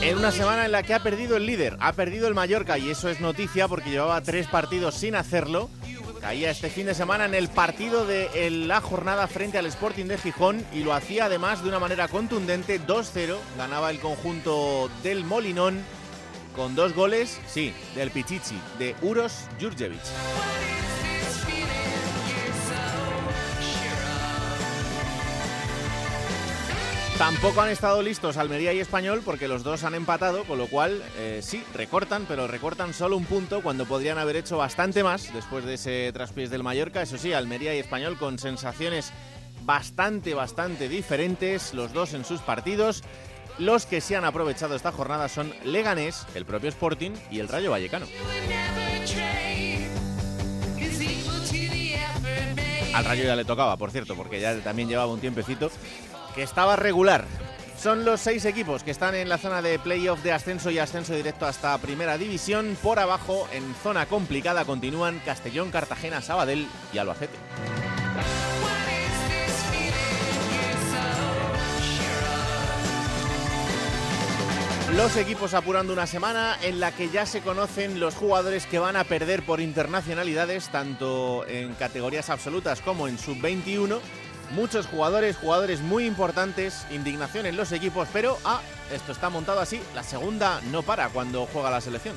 En una semana en la que ha perdido el líder, ha perdido el Mallorca y eso es noticia porque llevaba tres partidos sin hacerlo. Caía este fin de semana en el partido de la jornada frente al Sporting de Gijón y lo hacía además de una manera contundente, 2-0. Ganaba el conjunto del Molinón con dos goles, sí, del Pichichi, de Uros Jurjevic. Tampoco han estado listos Almería y Español porque los dos han empatado, con lo cual eh, sí, recortan, pero recortan solo un punto cuando podrían haber hecho bastante más después de ese traspiés del Mallorca. Eso sí, Almería y Español con sensaciones bastante, bastante diferentes, los dos en sus partidos. Los que se han aprovechado esta jornada son Leganés, el propio Sporting y el Rayo Vallecano. Al Rayo ya le tocaba, por cierto, porque ya también llevaba un tiempecito que estaba regular. Son los seis equipos que están en la zona de playoff de ascenso y ascenso directo hasta Primera División. Por abajo, en zona complicada, continúan Castellón, Cartagena, Sabadell y Albacete. Los equipos apurando una semana en la que ya se conocen los jugadores que van a perder por internacionalidades, tanto en categorías absolutas como en sub-21. Muchos jugadores, jugadores muy importantes, indignación en los equipos, pero ah, esto está montado así, la segunda no para cuando juega la selección.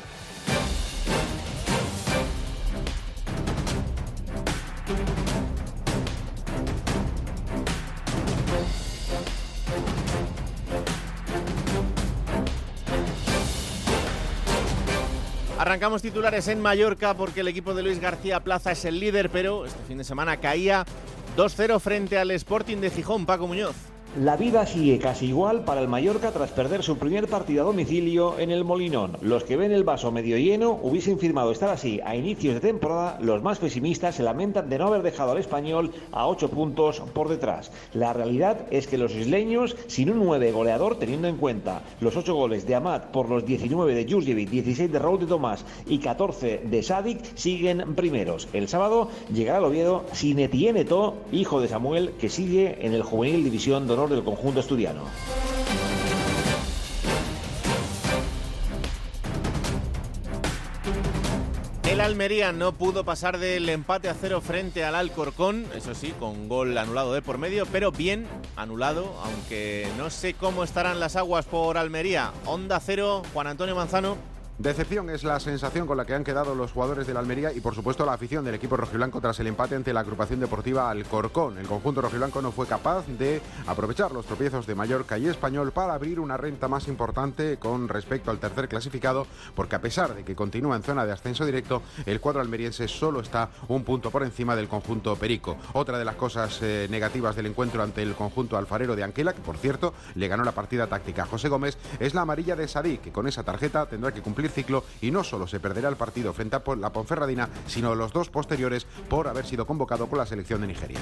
Arrancamos titulares en Mallorca porque el equipo de Luis García Plaza es el líder, pero este fin de semana caía 2-0 frente al Sporting de Gijón, Paco Muñoz. La vida sigue casi igual para el Mallorca tras perder su primer partido a domicilio en el Molinón. Los que ven el vaso medio lleno hubiesen firmado estar así a inicios de temporada. Los más pesimistas se lamentan de no haber dejado al español a 8 puntos por detrás. La realidad es que los isleños, sin un 9 goleador, teniendo en cuenta los 8 goles de Amat por los 19 de Jurjevic, 16 de Raúl de Tomás y 14 de Sadik, siguen primeros. El sábado llegará el Oviedo sin Etienne hijo de Samuel, que sigue en el Juvenil División de del conjunto estudiano. El Almería no pudo pasar del empate a cero frente al Alcorcón, eso sí, con gol anulado de por medio, pero bien anulado, aunque no sé cómo estarán las aguas por Almería. Onda cero, Juan Antonio Manzano. Decepción es la sensación con la que han quedado los jugadores de la Almería y por supuesto la afición del equipo rojiblanco tras el empate ante la agrupación deportiva Alcorcón. El conjunto rojiblanco no fue capaz de aprovechar los tropiezos de Mallorca y Español para abrir una renta más importante con respecto al tercer clasificado, porque a pesar de que continúa en zona de ascenso directo, el cuadro almeriense solo está un punto por encima del conjunto Perico. Otra de las cosas eh, negativas del encuentro ante el conjunto alfarero de Anquela, que por cierto le ganó la partida táctica a José Gómez, es la amarilla de Sadí, que con esa tarjeta tendrá que cumplir ciclo y no solo se perderá el partido frente a la Ponferradina, sino los dos posteriores por haber sido convocado con la selección de Nigeria.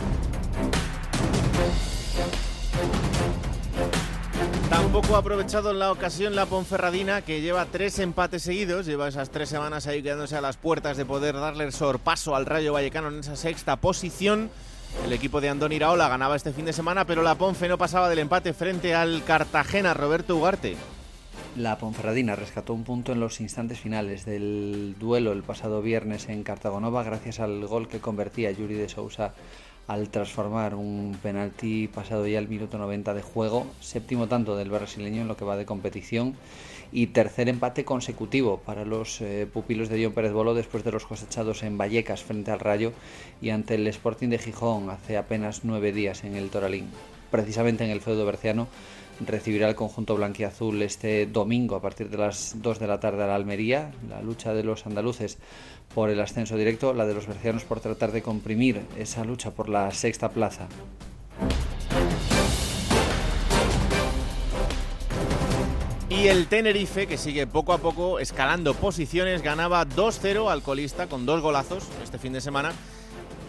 Tampoco ha aprovechado la ocasión la Ponferradina, que lleva tres empates seguidos, lleva esas tres semanas ahí quedándose a las puertas de poder darle el sorpaso al Rayo Vallecano en esa sexta posición. El equipo de Andón Iraola ganaba este fin de semana, pero la Ponfe no pasaba del empate frente al Cartagena, Roberto Ugarte. La Ponferradina rescató un punto en los instantes finales del duelo el pasado viernes en Cartagonova gracias al gol que convertía Yuri de Sousa al transformar un penalti pasado ya el minuto 90 de juego, séptimo tanto del brasileño en lo que va de competición y tercer empate consecutivo para los eh, pupilos de John Pérez Bolo después de los cosechados en Vallecas frente al Rayo y ante el Sporting de Gijón hace apenas nueve días en el Toralín. Precisamente en el feudo berciano recibirá el conjunto blanquiazul este domingo a partir de las 2 de la tarde a la Almería. La lucha de los andaluces por el ascenso directo, la de los bercianos por tratar de comprimir esa lucha por la sexta plaza. Y el Tenerife, que sigue poco a poco escalando posiciones, ganaba 2-0 al colista con dos golazos este fin de semana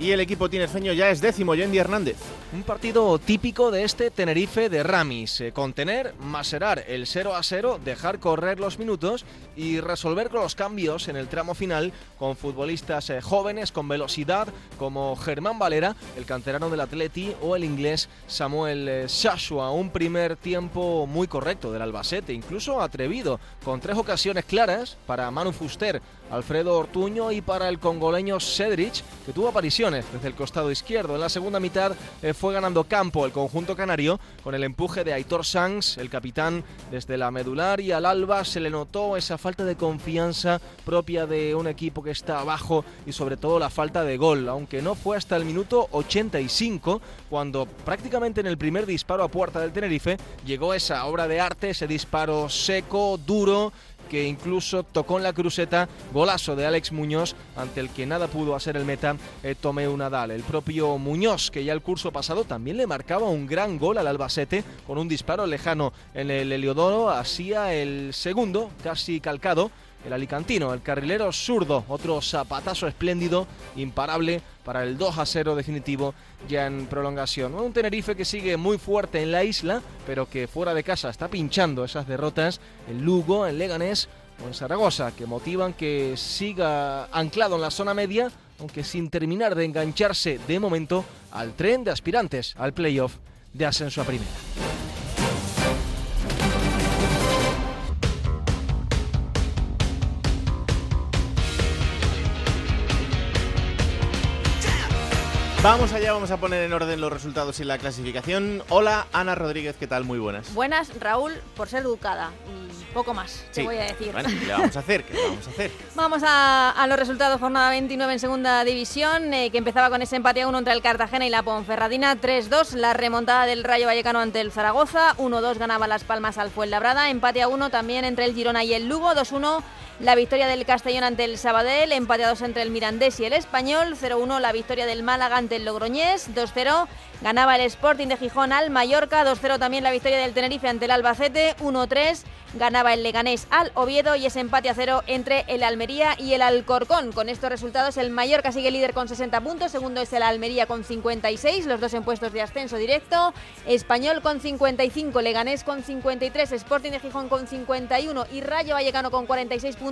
y el equipo tinerfeño ya es décimo, Yendi Hernández. Un partido típico de este Tenerife de Ramis. Eh, contener, maserar el 0 a 0, dejar correr los minutos y resolver con los cambios en el tramo final con futbolistas eh, jóvenes con velocidad como Germán Valera, el canterano del Atleti, o el inglés Samuel eh, Shashua. Un primer tiempo muy correcto del Albacete, incluso atrevido, con tres ocasiones claras para Manu Fuster, Alfredo Ortuño y para el congoleño Cedric, que tuvo apariciones desde el costado izquierdo. En la segunda mitad eh, fue ganando campo el conjunto canario con el empuje de Aitor Sanz, el capitán desde la medular y al alba se le notó esa falta de confianza propia de un equipo que está abajo y sobre todo la falta de gol, aunque no fue hasta el minuto 85 cuando prácticamente en el primer disparo a puerta del Tenerife llegó esa obra de arte, ese disparo seco, duro, que incluso tocó en la cruceta, golazo de Alex Muñoz, ante el que nada pudo hacer el meta eh, Tomeu Nadal. El propio Muñoz, que ya el curso pasado también le marcaba un gran gol al Albacete con un disparo lejano en el Heliodoro, hacía el segundo, casi calcado, el alicantino, el carrilero zurdo, otro zapatazo espléndido, imparable para el 2 a 0 definitivo ya en prolongación. Un Tenerife que sigue muy fuerte en la isla, pero que fuera de casa está pinchando esas derrotas en Lugo, en Leganés o en Zaragoza, que motivan que siga anclado en la zona media, aunque sin terminar de engancharse de momento al tren de aspirantes al playoff de ascenso a primera. Vamos allá, vamos a poner en orden los resultados y la clasificación. Hola, Ana Rodríguez, ¿qué tal? Muy buenas. Buenas, Raúl, por ser educada. Y poco más, te voy a decir. Bueno, ¿qué le vamos a hacer? ¿Qué le vamos a hacer? Vamos a, los resultados, jornada 29 en segunda división, eh, que empezaba con ese empate a 1 entre el Cartagena y la Ponferradina, 3-2, la remontada del Rayo Vallecano ante el Zaragoza, 1-2 ganaba Las Palmas al Fuenlabrada, empate a 1 también entre el Girona y el Lugo, 2-1 la victoria del Castellón ante el Sabadell, empateados entre el Mirandés y el Español, 0-1 la victoria del Málaga ante el Logroñés, 2-0 ganaba el Sporting de Gijón al Mallorca, 2-0 también la victoria del Tenerife ante el Albacete, 1-3 ganaba el Leganés al Oviedo y ese empate a cero entre el Almería y el Alcorcón. Con estos resultados el Mallorca sigue líder con 60 puntos, segundo es el Almería con 56, los dos en puestos de ascenso directo, Español con 55, Leganés con 53, Sporting de Gijón con 51 y Rayo Vallecano con 46 puntos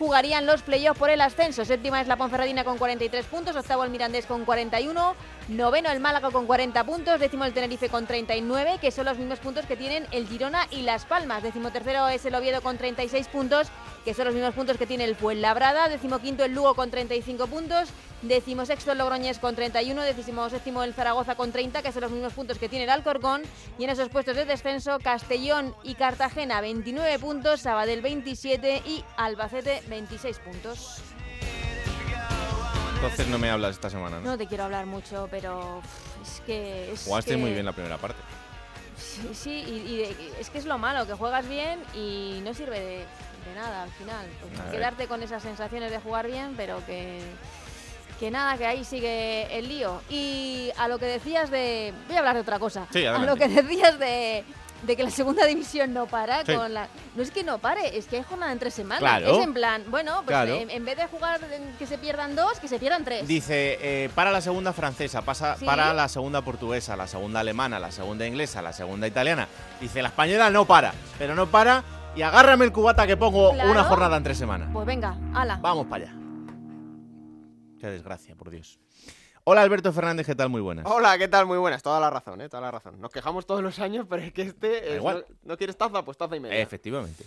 jugarían los playoffs por el ascenso. Séptima es la Ponferradina con 43 puntos, octavo el Mirandés con 41, noveno el Málaga con 40 puntos, décimo el Tenerife con 39, que son los mismos puntos que tienen el Girona y Las Palmas. Décimo tercero es el Oviedo con 36 puntos, que son los mismos puntos que tiene el Fuenlabrada. Décimo quinto el Lugo con 35 puntos, décimo sexto el Logroñés con 31, décimo séptimo el Zaragoza con 30, que son los mismos puntos que tiene el Alcorcón. Y en esos puestos de descenso, Castellón y Cartagena 29 puntos, Sabadell 27 y Albacete 26 puntos. Entonces no me hablas esta semana, ¿no? No te quiero hablar mucho, pero es que... Es Jugaste muy bien la primera parte. Sí, sí y, es que es lo malo, que juegas bien y no sirve de, nada al final. Pues quedarte con esas sensaciones de jugar bien, pero que que nada, que ahí sigue el lío. Y a lo que decías de... Voy a hablar de otra cosa. Sí, a lo que decías de de que la segunda división no para con la no es que no pare es que hay jornada en tres semanas es en plan bueno pues en, vez de jugar que se pierdan dos que se pierdan tres. Dice eh, para la segunda francesa pasa para la segunda portuguesa la segunda alemana la segunda inglesa la segunda italiana. Dice la española no para pero no para y agárrame el cubata que pongo una jornada en tres semanas pues venga ala vamos para allá qué desgracia por dios Hola Alberto Fernández, ¿qué tal? Muy buenas. Hola, ¿qué tal? Muy buenas. Toda la razón, ¿eh? Toda la razón. Nos quejamos todos los años, pero es que este, no, quieres taza, pues taza y media. Efectivamente.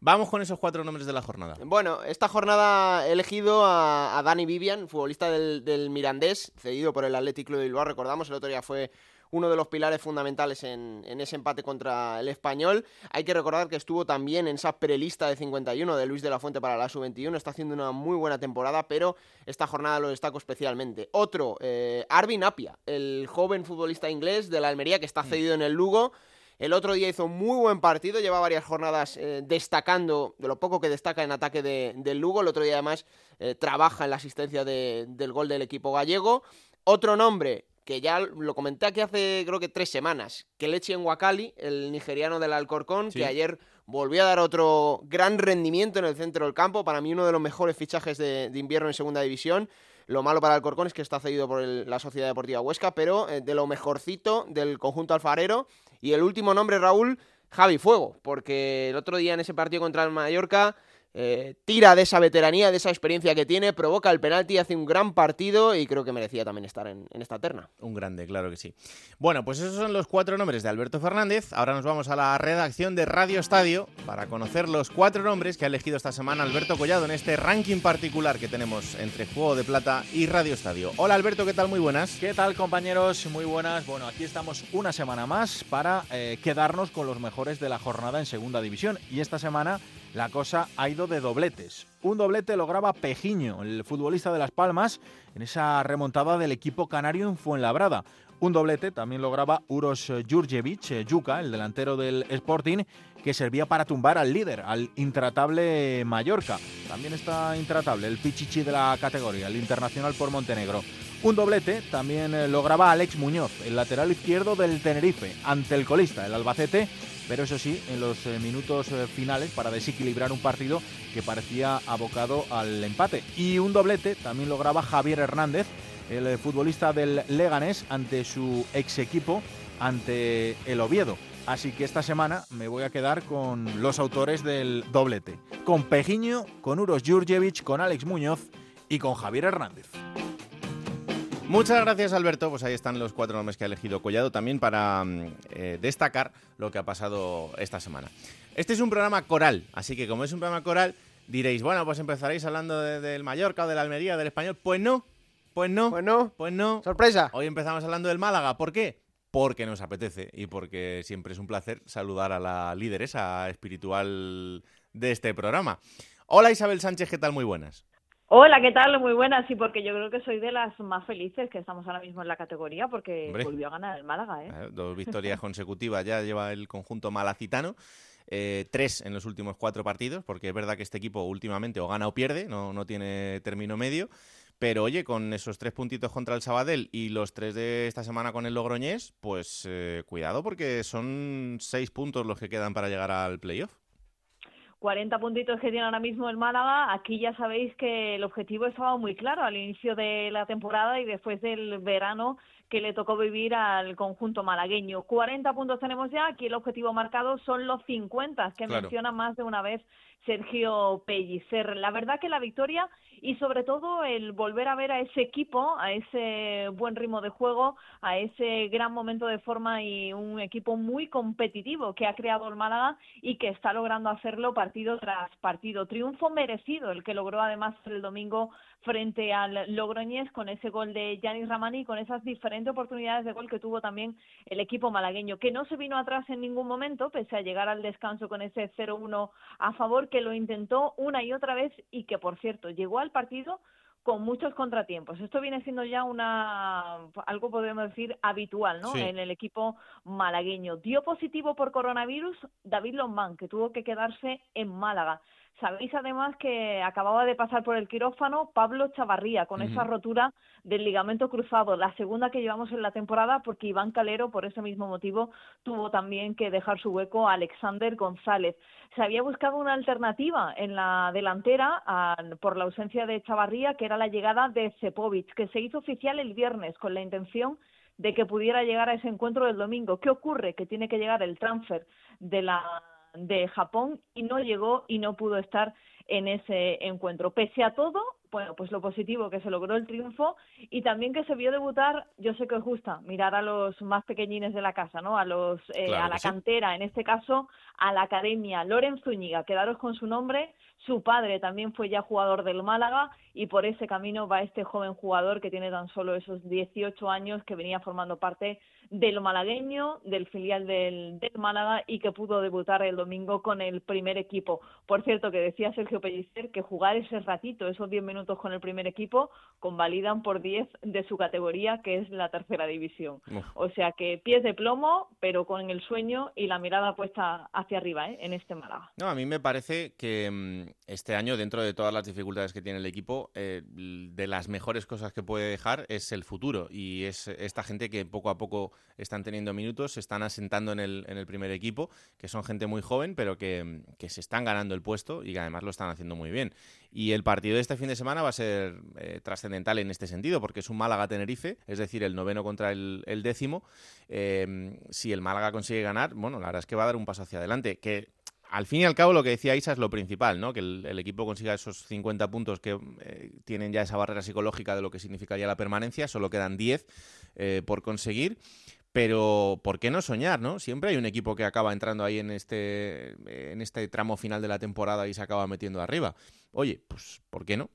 Vamos con esos cuatro nombres de la jornada. Bueno, esta jornada he elegido a, Dani Vivian, futbolista del, del, Mirandés, cedido por el Athletic Club de Bilbao. Recordamos, el otro día fue uno de los pilares fundamentales en, ese empate contra el español. Hay que recordar que estuvo también en esa prelista de 51 de Luis de la Fuente para la sub-21. Está haciendo una muy buena temporada, pero esta jornada lo destaco especialmente. Otro, eh, Arvin Apia, el joven futbolista inglés de la Almería que está mm. cedido en el Lugo. El otro día hizo muy buen partido, lleva varias jornadas eh, destacando de lo poco que destaca en ataque del Lugo. El otro día además eh, trabaja en la asistencia del gol del equipo gallego. Otro nombre, que ya lo comenté aquí hace creo que tres semanas, que Lechi Wakali, el nigeriano del Alcorcón, que ayer volvió a dar otro gran rendimiento en el centro del campo, para mí uno de los mejores fichajes de, invierno en segunda división. Lo malo para Alcorcón es que está cedido por la Sociedad Deportiva Huesca, pero eh, de lo mejorcito del conjunto alfarero. Y el último nombre, Raúl, Javi Fuego, porque el otro día en ese partido contra el Mallorca eh, tira de esa veteranía, de esa experiencia que tiene, provoca el penalti, hace un gran partido y creo que merecía también estar en, esta terna. Un grande, claro que sí. Bueno, pues esos son los cuatro nombres de Alberto Fernández. Ahora nos vamos a la redacción de Radio Estadio para conocer los cuatro nombres que ha elegido esta semana Alberto Collado en este ranking particular que tenemos entre Juego de Plata y Radio Estadio. Hola Alberto, ¿qué tal? Muy buenas. ¿Qué tal compañeros? Muy buenas. Bueno, aquí estamos una semana más para eh, quedarnos con los mejores de la jornada en Segunda División. Y esta semana la cosa ha ido de dobletes. Un doblete lograba Pejiño, el futbolista de Las Palmas, en esa remontada del equipo canario en Fuenlabrada. Un doblete también lograba Uros Jurjevic, Yuka, el delantero del Sporting, que servía para tumbar al líder, al intratable Mallorca. También está intratable el pichichi de la categoría, el internacional por Montenegro. Un doblete también eh, lograba Alex Muñoz, el lateral izquierdo del Tenerife, ante el colista, el Albacete, pero eso sí, en los eh, minutos eh, finales para desequilibrar un partido que parecía abocado al empate. Y un doblete también lograba Javier Hernández, el eh, futbolista del Leganés, ante su ex equipo, ante el Oviedo. Así que esta semana me voy a quedar con los autores del doblete, con Pejiño, con Uros Jurjevic, con Alex Muñoz y con Javier Hernández. Muchas gracias, Alberto. Pues ahí están los cuatro nombres que ha elegido Collado también para mm, eh, destacar lo que ha pasado esta semana. Este es un programa coral, así que como es un programa coral, diréis, bueno, pues empezaréis hablando del Mallorca o de la Almería, del Español. Pues no, pues no, pues no, pues no. Sorpresa. Hoy empezamos hablando del Málaga. ¿Por qué? Porque nos apetece y porque siempre es un placer saludar a la lideresa espiritual de este programa. Hola Isabel Sánchez, ¿qué tal? Muy buenas. Hola, ¿qué tal? Muy buenas. Sí, porque yo creo que soy de las más felices que estamos ahora mismo en la categoría porque volvió a ganar el Málaga. ¿eh? Dos victorias consecutivas ya lleva el conjunto malacitano. Eh, tres en los últimos cuatro partidos, porque es verdad que este equipo últimamente o gana o pierde, no, no tiene término medio. Pero oye, con esos tres puntitos contra el Sabadell y los tres de esta semana con el Logroñés, pues eh, cuidado porque son seis puntos los que quedan para llegar al playoff. 40 puntitos que tiene ahora mismo el Málaga, aquí ya sabéis que el objetivo estaba muy claro al inicio de la temporada y después del verano que le tocó vivir al conjunto malagueño. 40 puntos tenemos ya, aquí el objetivo marcado son los 50, que menciona más de una vez Sergio Pellicer. La verdad que la victoria y sobre todo el volver a ver a ese equipo, a ese buen ritmo de juego, a ese gran momento de forma y un equipo muy competitivo que ha creado el Málaga y que está logrando hacerlo partido tras partido. Triunfo merecido el que logró además el domingo frente al Logroñés con ese gol de Yanis Ramani y con esas diferentes oportunidades de gol que tuvo también el equipo malagueño, que no se vino atrás en ningún momento, pese a llegar al descanso con ese 0-1 a favor, que lo intentó una y otra vez y que, por cierto, llegó al partido con muchos contratiempos. Esto viene siendo ya una algo podemos decir habitual, ¿no? En el equipo malagueño. Dio positivo por coronavirus David Lombán, que tuvo que quedarse en Málaga. Sabéis además que acababa de pasar por el quirófano Pablo Chavarría con esa rotura del ligamento cruzado, la segunda que llevamos en la temporada porque Iván Calero por ese mismo motivo tuvo también que dejar su hueco a Alexander González. Se había buscado una alternativa en la delantera por la ausencia de Chavarría que era la llegada de Cepovic, que se hizo oficial el viernes con la intención de que pudiera llegar a ese encuentro del domingo. ¿Qué ocurre? Que tiene que llegar el transfer de la de Japón y no llegó y no pudo estar en ese encuentro. Pese a todo, bueno, pues lo positivo, que se logró el triunfo y también que se vio debutar, yo sé que os gusta mirar a los más pequeñines de la casa, ¿no? A los eh, a la cantera, en este caso a la academia Loren Zúñiga, quedaros con su nombre, su padre también fue ya jugador del Málaga y por ese camino va este joven jugador que tiene tan solo esos 18 años que venía formando parte del malagueño, del filial del, del Málaga y que pudo debutar el domingo con el primer equipo. Por cierto, que decía Sergio Pellicer que jugar ese ratito, esos 10 minutos con el primer equipo, convalidan por 10 de su categoría, que es la tercera división. O sea que pies de plomo, pero con el sueño y la mirada puesta hacia arriba ¿eh? en este Málaga. No, a mí me parece que mm, este año, dentro de todas las dificultades que tiene el equipo, eh, de las mejores cosas que puede dejar es el futuro y es esta gente que poco a poco están teniendo minutos, se están asentando en el, en el primer equipo, que son gente muy joven, pero que, se están ganando el puesto y que además lo están haciendo muy bien. Y el partido de este fin de semana va a ser eh, trascendental en este sentido, porque es un Málaga-Tenerife, es decir, el noveno contra el, décimo. Eh, si el Málaga consigue ganar, bueno, la verdad es que va a dar un paso hacia adelante, que al fin y al cabo lo que decía Isa es lo principal, ¿no? Que el, equipo consiga esos 50 puntos que eh, tienen ya esa barrera psicológica de lo que significaría la permanencia, solo quedan 10 por conseguir. Pero, ¿por qué no soñar, no? Siempre hay un equipo que acaba entrando ahí en este, en este tramo final de la temporada y se acaba metiendo arriba. Oye, pues, ¿por qué no?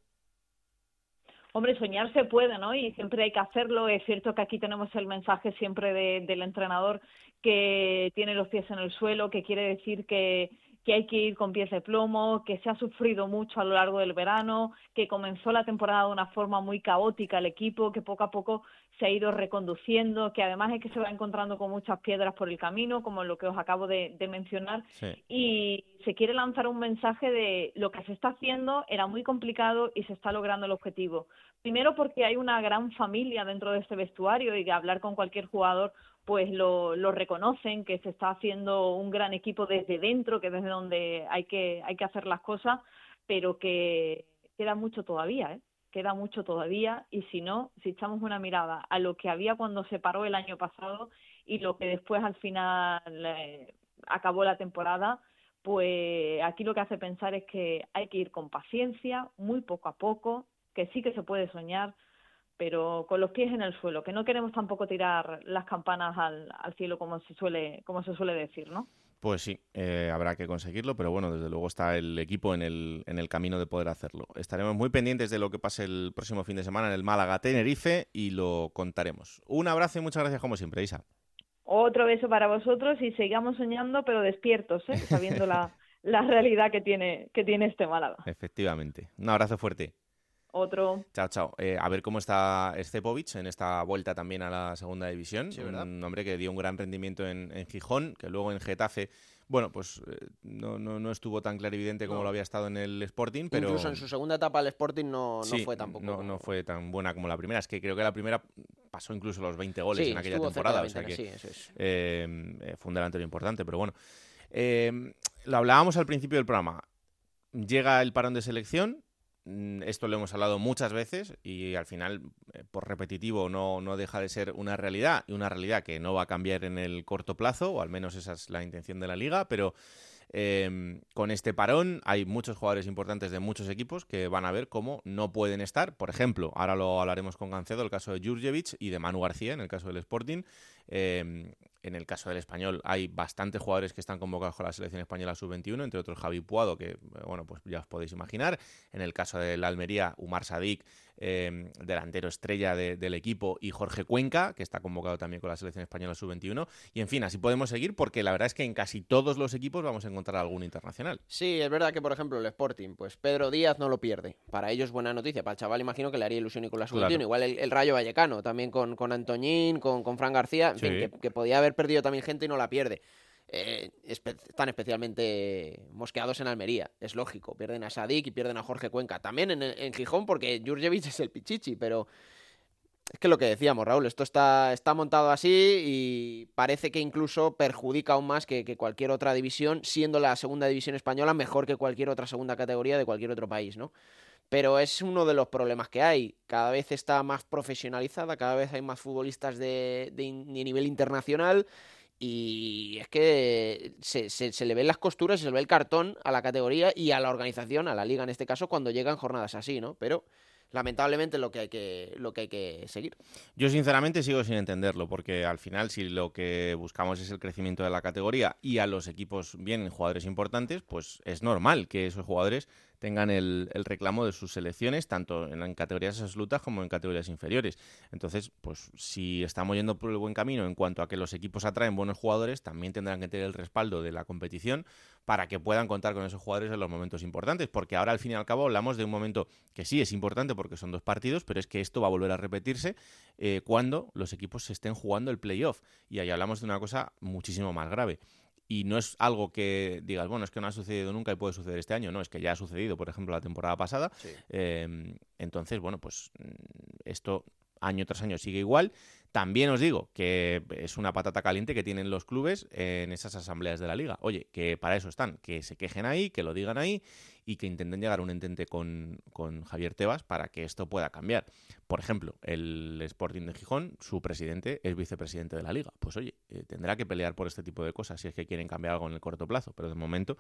Hombre, soñar se puede, ¿no? Y siempre hay que hacerlo. Es cierto que aquí tenemos el mensaje siempre del entrenador que tiene los pies en el suelo, que quiere decir que, que hay que ir con pies de plomo, que se ha sufrido mucho a lo largo del verano, que comenzó la temporada de una forma muy caótica el equipo, que poco a poco se ha ido reconduciendo, que además es que se va encontrando con muchas piedras por el camino, como lo que os acabo de, mencionar, y se quiere lanzar un mensaje de lo que se está haciendo era muy complicado y se está logrando el objetivo. Primero porque hay una gran familia dentro de este vestuario y que hablar con cualquier jugador pues lo, lo, reconocen, que se está haciendo un gran equipo desde dentro, que desde donde hay que, hay que hacer las cosas, pero que queda mucho todavía, ¿eh? queda mucho todavía y si no, si echamos una mirada a lo que había cuando se paró el año pasado y lo que después al final eh, acabó la temporada, pues aquí lo que hace pensar es que hay que ir con paciencia, muy poco a poco, que sí que se puede soñar, pero con los pies en el suelo, que no queremos tampoco tirar las campanas al, al cielo como se suele, como se suele decir, ¿no? Pues sí, eh, habrá que conseguirlo, pero bueno, desde luego está el equipo en el, en el camino de poder hacerlo. Estaremos muy pendientes de lo que pase el próximo fin de semana en el Málaga Tenerife y lo contaremos. Un abrazo y muchas gracias como siempre, Isa. Otro beso para vosotros y sigamos soñando, pero despiertos, ¿eh? sabiendo la, la realidad que tiene, que tiene este Málaga. Efectivamente. Un abrazo fuerte. Otro. Chao, chao. Eh, a ver cómo está Stepovic en esta vuelta también a la segunda división. un hombre que dio un gran rendimiento en, Gijón, que luego en Getafe, bueno, pues eh, no, no, estuvo tan clarividente como lo había estado en el Sporting. Pero... Incluso en su segunda etapa el Sporting no, no fue tampoco. No, no fue tan buena como la primera. Es que creo que la primera pasó incluso los 20 goles en aquella temporada. O sea que, eh, fue un delantero importante, pero bueno. lo hablábamos al principio del programa. Llega el parón de selección, Mm, esto lo hemos hablado muchas veces y al final, eh, por repetitivo, no, no, deja de ser una realidad y una realidad que no va a cambiar en el corto plazo, o al menos esa es la intención de la liga, pero em, con este parón hay muchos jugadores importantes de muchos equipos que van a ver cómo no pueden estar. Por ejemplo, ahora lo hablaremos con Gancedo, el caso de Jurjevic y de Manu García, en el caso del Sporting. Em, en el caso del español hay bastantes jugadores que están convocados con la selección española sub-21, entre otros Javi Puado, que bueno, pues ya os podéis imaginar. En el caso del Almería, Umar Sadik, em, delantero estrella del equipo, y Jorge Cuenca, que está convocado también con la selección española sub-21. Y en fin, así podemos seguir porque la verdad es que en casi todos los equipos vamos a encontrar algún internacional. Sí, es verdad que por ejemplo el Sporting, pues Pedro Díaz no lo pierde. Para ellos buena noticia. Para el chaval imagino que le haría ilusión y con la sub-21. Igual el, Rayo Vallecano, también con, con Antoñín, con, con Fran García, que podía haber perdido también gente y no la pierde. Eh, están especialmente mosqueados en Almería, es lógico. Pierden a Sadik y pierden a Jorge Cuenca. También en, Gijón, porque Jurjevic es el pichichi, pero es que lo que decíamos, Raúl, esto está, está montado así y parece que incluso perjudica aún más que, que, cualquier otra división, siendo la segunda división española mejor que cualquier otra segunda categoría de cualquier otro país, ¿no? pero es uno de los problemas que hay. Cada vez está más profesionalizada, cada vez hay más futbolistas de, nivel internacional y es que se, se, le ven las costuras se le ve el cartón a la categoría y a la organización, a la liga en este caso, cuando llegan jornadas así, ¿no? Pero lamentablemente lo que hay que lo que hay que seguir. Yo sinceramente sigo sin entenderlo porque al final si lo que buscamos es el crecimiento de la categoría y a los equipos vienen jugadores importantes, pues es normal que esos jugadores tengan el, reclamo de sus selecciones, tanto en, categorías absolutas como en categorías inferiores. Entonces, pues si estamos yendo por el buen camino en cuanto a que los equipos atraen buenos jugadores, también tendrán que tener el respaldo de la competición para que puedan contar con esos jugadores en los momentos importantes, porque ahora al fin y al cabo hablamos de un momento que sí es importante porque son dos partidos, pero es que esto va a volver a repetirse eh, cuando los equipos se estén jugando el playoff. Y ahí hablamos de una cosa muchísimo más grave y no es algo que digas, bueno, es que no ha sucedido nunca y puede suceder este año, no, es que ya ha sucedido, por ejemplo, la temporada pasada. Em, entonces, bueno, pues mm, esto año tras año sigue igual. También os digo que es una patata caliente que tienen los clubes en esas asambleas de la liga. Oye, que para eso están, que se quejen ahí, que lo digan ahí y que intenten llegar a un entente con, con Javier Tebas para que esto pueda cambiar. Por ejemplo, el Sporting de Gijón, su presidente es vicepresidente de la liga. Pues oye, eh, tendrá que pelear por este tipo de cosas si es que quieren cambiar algo en el corto plazo, pero de momento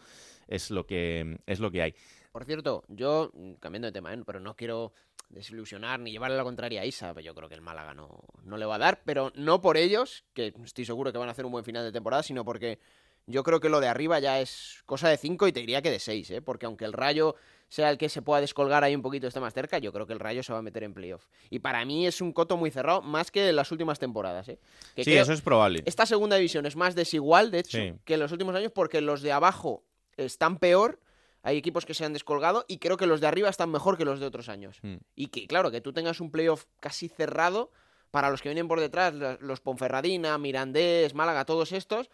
es lo que, es lo que hay. Por cierto, yo, cambiando de tema, ¿eh? pero no quiero desilusionar ni llevarle la contraria a Isa, yo creo que el Málaga no, no le va a dar, pero no por ellos, que estoy seguro que van a hacer un buen final de temporada, sino porque yo creo que lo de arriba ya es cosa de 5 y te diría que de 6, ¿eh? porque aunque el Rayo sea el que se pueda descolgar ahí un poquito, esté más cerca, yo creo que el Rayo se va a meter en playoff. Y para mí es un coto muy cerrado, más que en las últimas temporadas. ¿eh? sí, eso es probable. Esta segunda división es más desigual, de hecho, que en los últimos años, porque los de abajo están peor. Hay equipos que se han descolgado y creo que los de arriba están mejor que los de otros años. Hmm. Y que, claro, que tú tengas un playoff casi cerrado para los que vienen por detrás, los Ponferradina, Mirandés, Málaga, todos estos,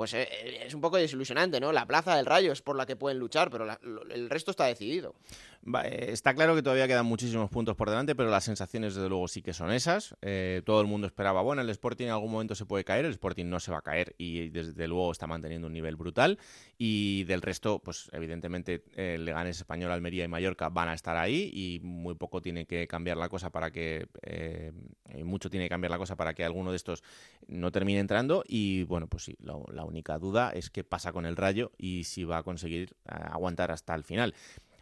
pues eh, eh, es un poco desilusionante, ¿no? La plaza del Rayo es por la que pueden luchar, pero el resto está decidido. Eh, está claro que todavía quedan muchísimos puntos por delante, pero las sensaciones desde luego sí que son esas. todo el mundo esperaba, bueno, el Sporting en algún momento se puede caer, el Sporting no se va a caer y desde luego está manteniendo un nivel brutal. Y del resto, pues evidentemente el Leganés Español, Almería y Mallorca van a estar ahí y muy poco tiene que cambiar la cosa para que, mucho tiene que cambiar la cosa para que alguno de estos no termine entrando. Y bueno, pues sí, la, la única duda es qué pasa con el Rayo y si va a conseguir eh, aguantar hasta el final.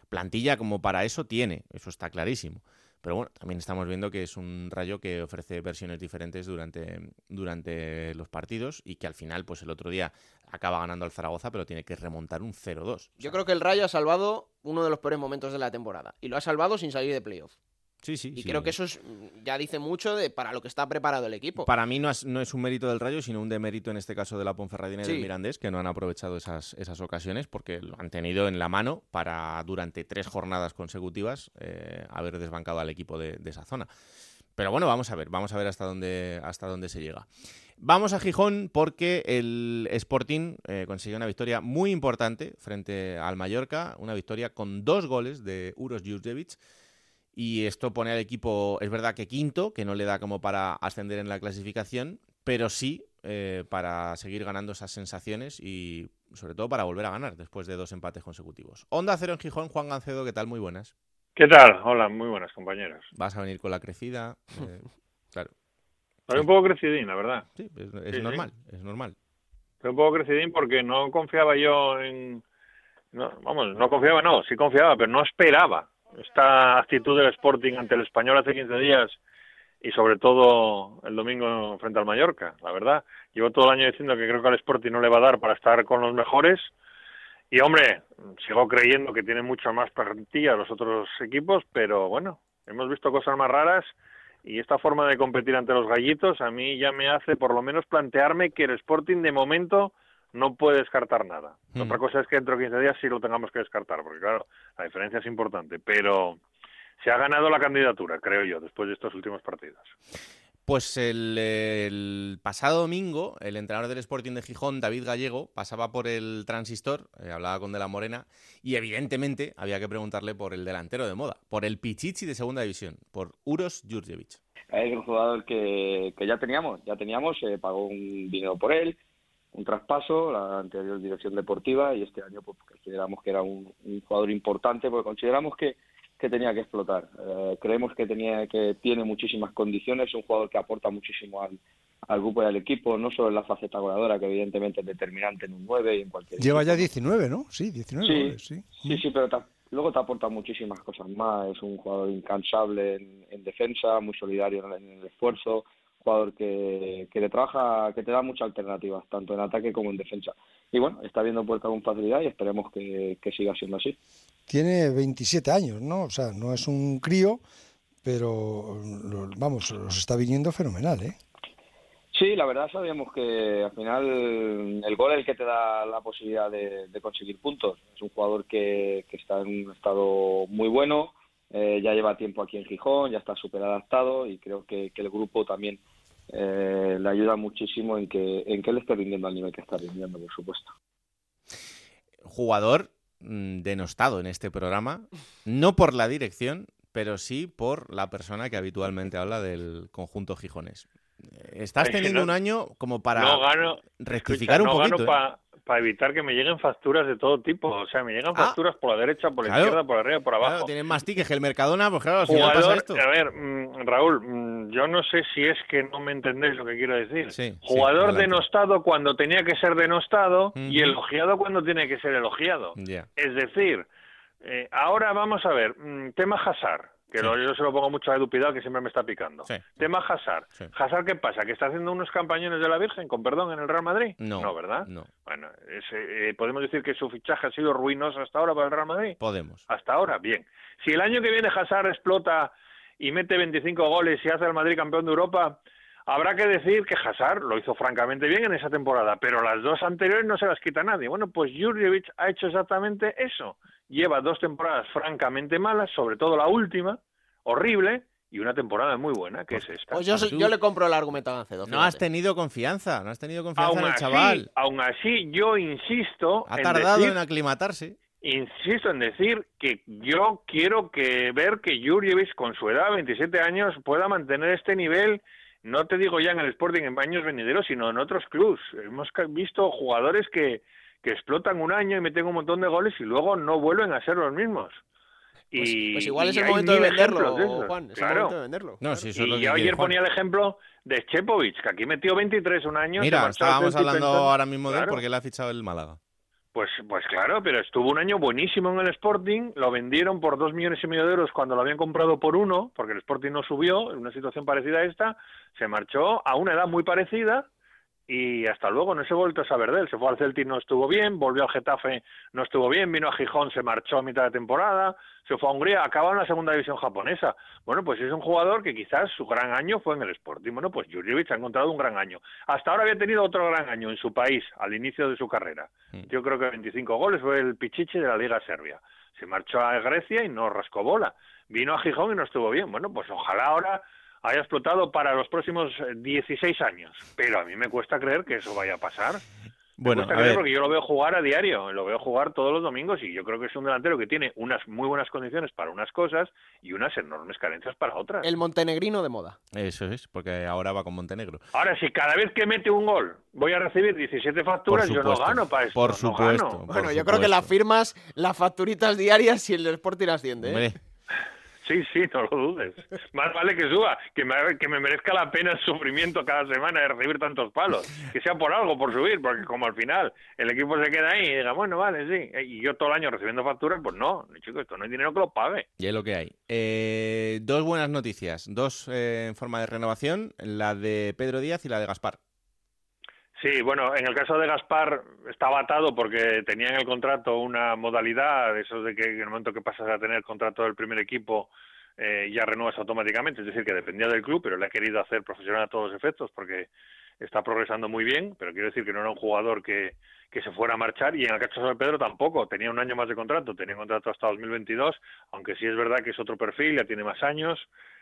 Plantilla como para eso tiene, eso está clarísimo. Pero bueno, también estamos viendo que es un Rayo que ofrece versiones diferentes durante, durante los partidos y que al final, pues el otro día acaba ganando al Zaragoza, pero tiene que remontar un 0-2. Yo creo que el Rayo ha salvado uno de los peores momentos de la temporada y lo ha salvado sin salir de playoff. Sí, sí. Y creo que eso es, ya dice mucho de para lo que está preparado el equipo. Para mí no es, no es un mérito del Rayo, sino un demérito en este caso de la Ponferradina y del Mirandés, que no han aprovechado esas, esas ocasiones porque lo han tenido en la mano para durante tres jornadas consecutivas eh, haber desbancado al equipo de, esa zona. Pero bueno, vamos a ver, vamos a ver hasta dónde, hasta dónde se llega. Vamos a Gijón porque el Sporting eh, consiguió una victoria muy importante frente al Mallorca, una victoria con dos goles de Uros Jurjevic y esto pone al equipo, es verdad que quinto, que no le da como para ascender en la clasificación, pero sí eh, para seguir ganando esas sensaciones y sobre todo para volver a ganar después de dos empates consecutivos. Onda Cero en Gijón, Juan Gancedo, ¿qué tal? Muy buenas. ¿Qué tal? Hola, muy buenas compañeros. Vas a venir con la crecida, eh, claro. Estoy un poco crecidín, la verdad. Sí, es, normal, es normal. Estoy un poco crecidín porque no confiaba yo en... vamos, no confiaba, no, sí confiaba, pero no esperaba esta actitud del Sporting ante el Español hace 15 días y sobre todo el domingo frente al Mallorca, la verdad. Llevo todo el año diciendo que creo que al Sporting no le va a dar para estar con los mejores y hombre, sigo creyendo que tiene mucho más plantilla los otros equipos, pero bueno, hemos visto cosas más raras y esta forma de competir ante los gallitos a mí ya me hace por lo menos plantearme que el Sporting de momento no puede descartar nada. Hmm. Otra cosa es que dentro de 15 días sí lo tengamos que descartar, porque claro, la diferencia es importante, pero se ha ganado la candidatura, creo yo, después de estos últimos partidos. Pues el, pasado domingo, el entrenador del Sporting de Gijón, David Gallego, pasaba por el transistor, eh, hablaba con De la Morena, y evidentemente había que preguntarle por el delantero de moda, por el Pichichi de segunda división, por Uros Jurjevic. Es un jugador que, ya teníamos, ya teníamos, se pagó un dinero por él, un traspaso, la anterior dirección deportiva, y este año pues, consideramos que era un, jugador importante porque consideramos que, que tenía que explotar. Eh, creemos que, tenía, que tiene muchísimas condiciones, es un jugador que aporta muchísimo al, al grupo y al equipo, no solo en la faceta goleadora, que evidentemente es determinante en un 9 y en cualquier Lleva equipo, ya ¿no? 19, ¿no? Sí, 19 Sí, goles, sí. Sí, sí, pero luego te aporta muchísimas cosas más. Es un jugador incansable en, en defensa, muy solidario en, en el esfuerzo, jugador que, que te trabaja, que te da muchas alternativas, tanto en ataque como en defensa. Y bueno, está viendo puerta con facilidad y esperemos que, que siga siendo así. Tiene 27 años, ¿no? O sea, no es un crío, pero vamos, los está viniendo fenomenal, ¿eh? Sí, la verdad sabíamos que al final el gol es el que te da la posibilidad de, de conseguir puntos. Es un jugador que, que está en un estado muy bueno, eh, ya lleva tiempo aquí en Gijón, ya está súper adaptado y creo que, que el grupo también eh, le ayuda muchísimo en que, en que él esté rindiendo al nivel que está rindiendo, por supuesto. Jugador mm, denostado en este programa, no por la dirección, pero sí por la persona que habitualmente habla del conjunto gijones. Estás Es teniendo no- un año como para no gano, rectificar escucha, un no poquito. gano ¿eh? para evitar que me lleguen facturas de todo tipo. O sea, me llegan Ah. facturas por la derecha, por la Claro. izquierda, por arriba, por abajo. Claro, tienen más tickets que el Mercadona, pues claro, al final pasa Jugador, esto. a ver, mm, Raúl, mm, yo no sé si es que no me entendéis lo que quiero decir. Sí, Jugador denostado cuando tenía que ser denostado y elogiado cuando tiene que ser elogiado. Es decir, eh, ahora vamos a ver, mm, tema Hazard, que lo- yo se lo pongo mucho a Edu Pidal, que siempre me está picando. Sí. Tema Hazard. Sí. ¿Hazard qué pasa? ¿Que está haciendo unos campañones de la Virgen, con perdón, en el Real Madrid? No, ¿verdad? no. Bueno, ese, eh, podemos decir que su fichaje ha sido ruinoso hasta ahora para el Real Madrid. Podemos. Hasta ahora, bien. Si el año que viene Hazard explota y mete 25 goles y hace al Madrid campeón de Europa, habrá que decir que Hazard lo hizo francamente bien en esa temporada, pero las dos anteriores no se las quita nadie. Bueno, pues Jurjevic ha hecho exactamente eso. Lleva dos temporadas francamente malas, sobre todo la última, horrible, y una temporada muy buena, que es esta. Pues yo, le compro el argumento a Gancedo. No has tenido confianza, no has tenido confianza Aún en el así, chaval. aún así, yo insisto Ha en tardado decir- en aclimatarse. Insisto en decir que yo quiero que ver que Jurjevic con su edad, 27 años, pueda mantener este nivel, no te digo ya en el Sporting en años venideros, sino en otros clubs. Hemos ca- visto jugadores que, que explotan un año y meten un montón de goles y luego no vuelven a ser los mismos. Pues, Y, pues igual es y el momento de venderlo, de Juan. Es el claro. momento de venderlo. No, sí, eso Y yo ayer Juan. ponía el ejemplo de Chepovic, que aquí metió 23 un año. Mira, estábamos hablando pensando- ahora mismo de él Claro. porque le ha fichado el Málaga. Pues, pues claro, pero estuvo un año buenísimo en el Sporting, lo vendieron por dos millones y medio de euros cuando lo habían comprado por uno, porque el Sporting no subió, en una situación parecida a esta, se marchó a una edad muy parecida y hasta luego no se ha vuelto a saber de él. Se fue al Celtic, no estuvo bien, volvió al Getafe, no estuvo bien, vino a Gijón, se marchó a mitad de temporada, se fue a Hungría, acabó en la segunda división japonesa. Bueno, pues es un jugador que quizás su gran año fue en el Sporting. Bueno, pues Jurjevic ha encontrado un gran año. Hasta ahora había tenido otro gran año en su país, al inicio de su carrera. Yo creo que 25 goles fue el Pichichi de la Liga Serbia. Se marchó a Grecia y no rascó bola. Vino a Gijón y no estuvo bien. Bueno, pues ojalá ahora haya explotado para los próximos eh, 16 años. Pero a mí me cuesta creer que eso vaya a pasar. Bueno, me cuesta a creer ver. porque yo lo veo jugar a diario, lo veo jugar todos los domingos y yo creo que es un delantero que tiene unas muy buenas condiciones para unas cosas y unas enormes carencias para otras. El montenegrino de moda. Eso es, porque ahora va con Montenegro. Ahora, si cada vez que mete un gol voy a recibir 17 facturas, yo no gano para esto. Por no supuesto, gano. por Bueno, yo creo que las firmas, las facturitas diarias y el del Sporting asciende. ¿eh? Sí, sí, no lo dudes. Más vale que suba, que me, que me merezca la pena el sufrimiento cada semana de recibir tantos palos. Que sea por algo, por subir, porque como al final el equipo se queda ahí y diga, bueno, vale, sí. Y yo todo el año recibiendo facturas, pues no, chico, esto no hay dinero que lo pague. y es lo que hay. Eh, dos buenas noticias, dos eh, en forma de renovación, la de Pedro Díaz y la de Gaspar. Sí, bueno, en el caso de Gaspar estaba atado porque tenía en el contrato una modalidad, eso de que en el momento que pasas a tener contrato del primer equipo eh, ya renuevas automáticamente, es decir, que dependía del club, pero le ha querido hacer profesional a todos los efectos porque está progresando muy bien, pero quiero decir que no era un jugador que, que se fuera a marchar y en el caso de Pedro tampoco, tenía un año más de contrato, tenía contrato hasta 2022, aunque sí es verdad que es otro perfil, ya tiene más años,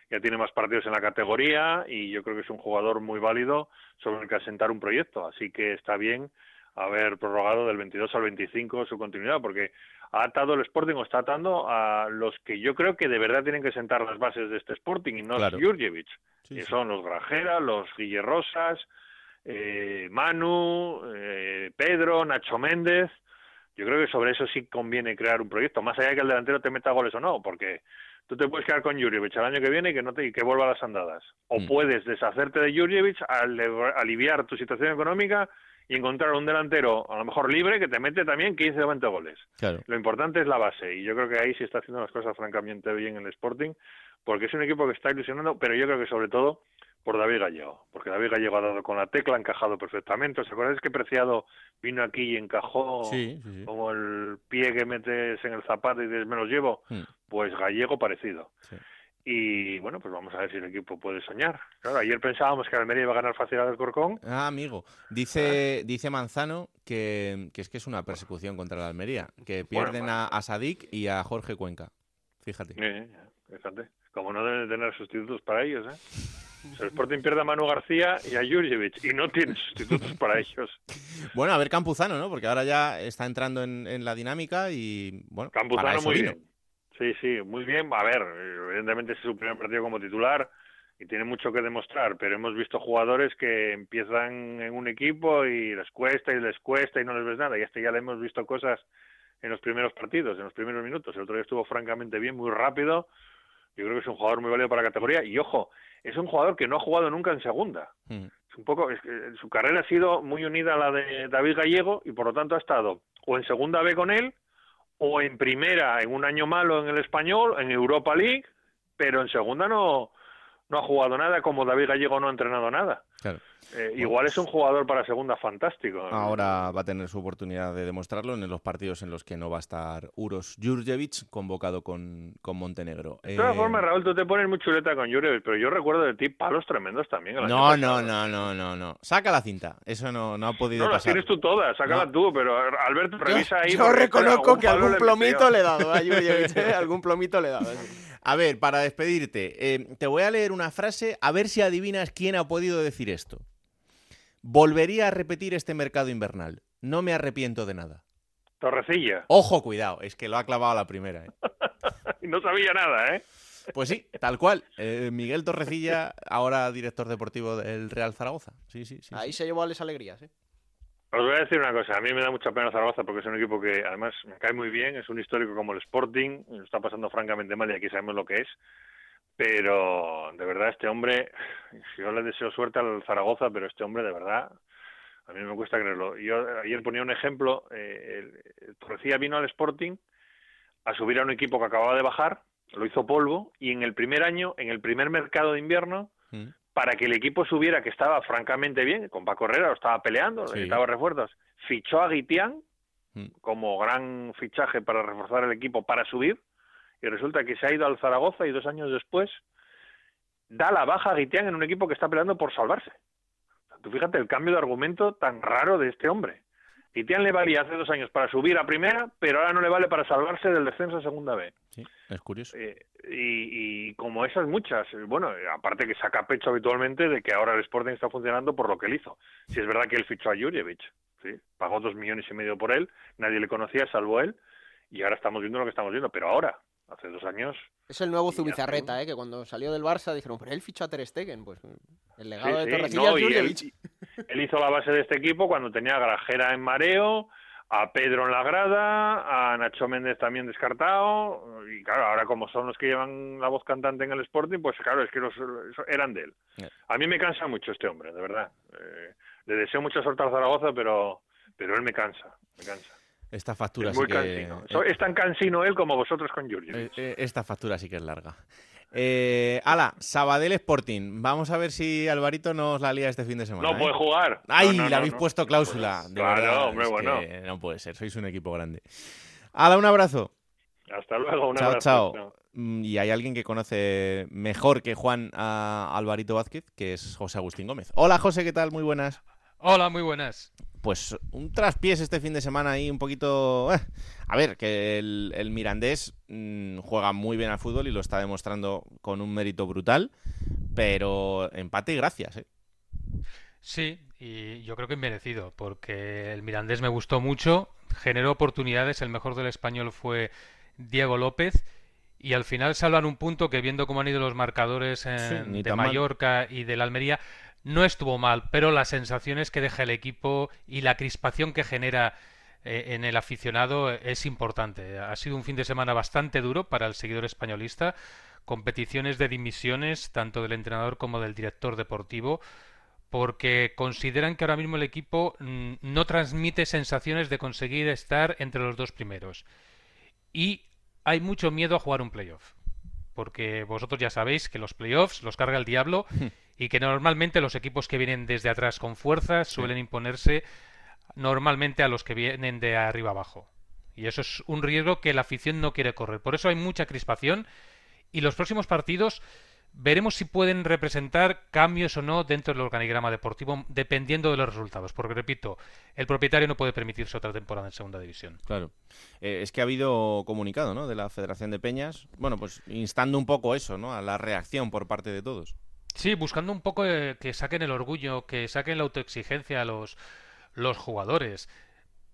ya tiene más partidos en la categoría y yo creo que es un jugador muy válido sobre el que asentar un proyecto, así que está bien haber prorrogado del 22 al 25 su continuidad, porque ha atado el Sporting o está atando a los que yo creo que de verdad tienen que sentar las bases de este Sporting y no Claro. Jurjevic, Sí, que sí. son los Grajera, los Guille Rosas, eh, Manu, eh, Pedro, Nacho Méndez. Yo creo que sobre eso sí conviene crear un proyecto, más allá de que el delantero te meta goles o no, porque tú te puedes quedar con Jurjevic el año que viene y que no te y que vuelva a las andadas. O Mm. puedes deshacerte de Jurjevic, al- aliviar tu situación económica y encontrar un delantero a lo mejor libre que te mete también 15 o 20 goles. Claro. Lo importante es la base y yo creo que ahí sí está haciendo las cosas francamente bien el Sporting porque es un equipo que está ilusionando, pero yo creo que sobre todo por David Gallego, porque David Gallego ha dado con la tecla, ha encajado perfectamente. ¿Os acordáis que Preciado vino aquí y encajó Sí, sí, sí. como el pie que metes en el zapato y dices, me los llevo? Mm. Pues Gallego parecido. Y bueno, pues vamos a ver si el equipo puede soñar. Claro, ayer pensábamos que Almería iba a ganar fácil al Corcón. Ah, amigo. Dice, dice Manzano que, que es que es una persecución contra la Almería, que pierden bueno. a, a Sadik y a Jorge Cuenca. Fíjate. Fíjate, como no deben tener sustitutos para ellos, ¿eh? El Sporting pierde a Manu García y a Jurjevic y no tiene sustitutos para ellos. Bueno, a ver Campuzano, ¿no? Porque ahora ya está entrando en, en la dinámica y, bueno, para Campuzano eso muy vino. bien. Sí, sí, muy bien. A ver, evidentemente este es su primer partido como titular y tiene mucho que demostrar, pero hemos visto jugadores que empiezan en un equipo y les cuesta y les cuesta y no les ves nada. Y este ya le hemos visto cosas en los primeros partidos, en los primeros minutos. El otro día estuvo francamente bien, muy rápido. Yo creo que es un jugador muy válido para la categoría. Y ojo, es un jugador que no ha jugado nunca en segunda. Mm. Es un poco, es su carrera ha sido muy unida a la de David Gallego y por lo tanto ha estado o en segunda B con él o en primera en un año malo en el español, en Europa League, pero en segunda no, no ha jugado nada, como David Gallego no ha entrenado nada. Claro. Eh, igual es un jugador para segunda fantástico. Ahora va a tener su oportunidad de demostrarlo en los partidos en los que no va a estar Uros Jurjevic convocado con, con Montenegro. De todas Eh, formas, Raúl, tú te pones muy chuleta con Jurjevic, pero yo recuerdo de ti palos tremendos también. no, no, no, no, no, no. Saca la cinta. Eso no, no ha podido No, las pasar. tienes tú todas, sácala tú, pero Alberto, revisa ahí. Yo reconozco algún que algún plomito le he dado a Jurjevic, ¿eh? Algún plomito le he dado. A ver, para despedirte, eh, te voy a leer una frase a ver si adivinas quién ha podido decir esto. Volvería a repetir este mercado invernal. No me arrepiento de nada. Torrecilla. Ojo, cuidado, es que lo ha clavado a la primera. ¿eh? No sabía nada, ¿eh? Pues sí, tal cual. Eh, Miguel Torrecilla, ahora director deportivo del Real Zaragoza. Sí, sí, sí. Ahí se llevó a las alegrías, ¿eh? Os voy a decir una cosa, a mí me da mucha pena Zaragoza porque es un equipo que además me cae muy bien, es un histórico como el Sporting, lo está pasando francamente mal y aquí sabemos lo que es, pero de verdad este hombre, yo le deseo suerte al Zaragoza, pero este hombre de verdad, a mí me cuesta creerlo. Yo ayer ponía un ejemplo, eh, Torrecilla vino al Sporting a subir a un equipo que acababa de bajar, lo hizo polvo y en el primer año, en el primer mercado de invierno, Mm. Para que el equipo subiera, que estaba francamente bien, con Paco Herrera lo estaba peleando, Sí. necesitaba refuerzos, fichó a Guitián Mm. como gran fichaje para reforzar el equipo para subir, y resulta que se ha ido al Zaragoza y dos años después da la baja a Guitián en un equipo que está peleando por salvarse. O sea, Tú fíjate el cambio de argumento tan raro de este hombre. Guitián le valía hace dos años para subir a primera, pero ahora no le vale para salvarse del descenso a segunda B. Sí, es curioso. Eh, y, y como esas muchas, eh, bueno, aparte que saca pecho habitualmente de que ahora el Sporting está funcionando por lo que él hizo. Si es verdad que él fichó a Jurjevic, ¿sí? pagó dos millones y medio por él, nadie le conocía salvo él, y ahora estamos viendo lo que estamos viendo. Pero ahora, hace dos años, Es el nuevo Zubizarreta, ¿eh? Que cuando salió del Barça dijeron, pero él fichó a Ter Stegen. Pues el legado Sí, de sí, Torrecilla no, es y él. Él hizo la base de este equipo cuando tenía a Grajera en mareo, a Pedro en la grada, a Nacho Méndez también descartado, y claro, ahora como son los que llevan la voz cantante en el Sporting, pues claro, es que los, eran de él. A mí me cansa mucho este hombre, de verdad. Eh, le deseo mucha suerte al Zaragoza, pero, pero él me cansa, me cansa. Esta factura Es sí muy que... cansino. Es tan cansino él como vosotros con Jurgen. Eh, eh, esta factura sí que es larga. Eh, ala, Sabadell Sporting. Vamos a ver si Alvarito nos la lía este fin de semana. No ¿eh? puede jugar. ¡Ay! No, no, le habéis no. puesto cláusula. De Claro, verdad, hombre, bueno. no puede ser. Sois un equipo grande. Ala, un abrazo. Hasta luego, un chao, abrazo. chao. Chao. Mm, Y hay alguien que conoce mejor que Juan a Alvarito Vázquez, que es José Agustín Gómez. Hola, José, ¿qué tal? Muy buenas. Hola, muy buenas. Pues un traspiés este fin de semana ahí un poquito... eh. A ver, que el, el Mirandés mm, juega muy bien al fútbol y lo está demostrando con un mérito brutal, pero empate y gracias, ¿eh? Sí, y yo creo que merecido, porque el Mirandés me gustó mucho, generó oportunidades, el mejor del español fue Diego López, y al final salvan un punto que viendo cómo han ido los marcadores en- Sí, de tan mal. Mallorca y del Almería, no estuvo mal, pero las sensaciones que deja el equipo y la crispación que genera eh, en el aficionado es importante. Ha sido un fin de semana bastante duro para el seguidor españolista, competiciones de dimisiones tanto del entrenador como del director deportivo, porque consideran que ahora mismo el equipo mm, no transmite sensaciones de conseguir estar entre los dos primeros. Y hay mucho miedo a jugar un playoff, porque vosotros ya sabéis que los playoffs los carga el diablo y que normalmente los equipos que vienen desde atrás con fuerza suelen imponerse normalmente a los que vienen de arriba abajo. Y eso es un riesgo que la afición no quiere correr. Por eso hay mucha crispación y los próximos partidos veremos si pueden representar cambios o no dentro del organigrama deportivo dependiendo de los resultados. Porque, repito, el propietario no puede permitirse otra temporada en segunda división. Claro. Eh, es que ha habido comunicado ¿no? de la Federación de Peñas, bueno, pues instando un poco eso, ¿no? a la reacción por parte de todos. Sí, buscando un poco eh, que saquen el orgullo, que saquen la autoexigencia a los los jugadores.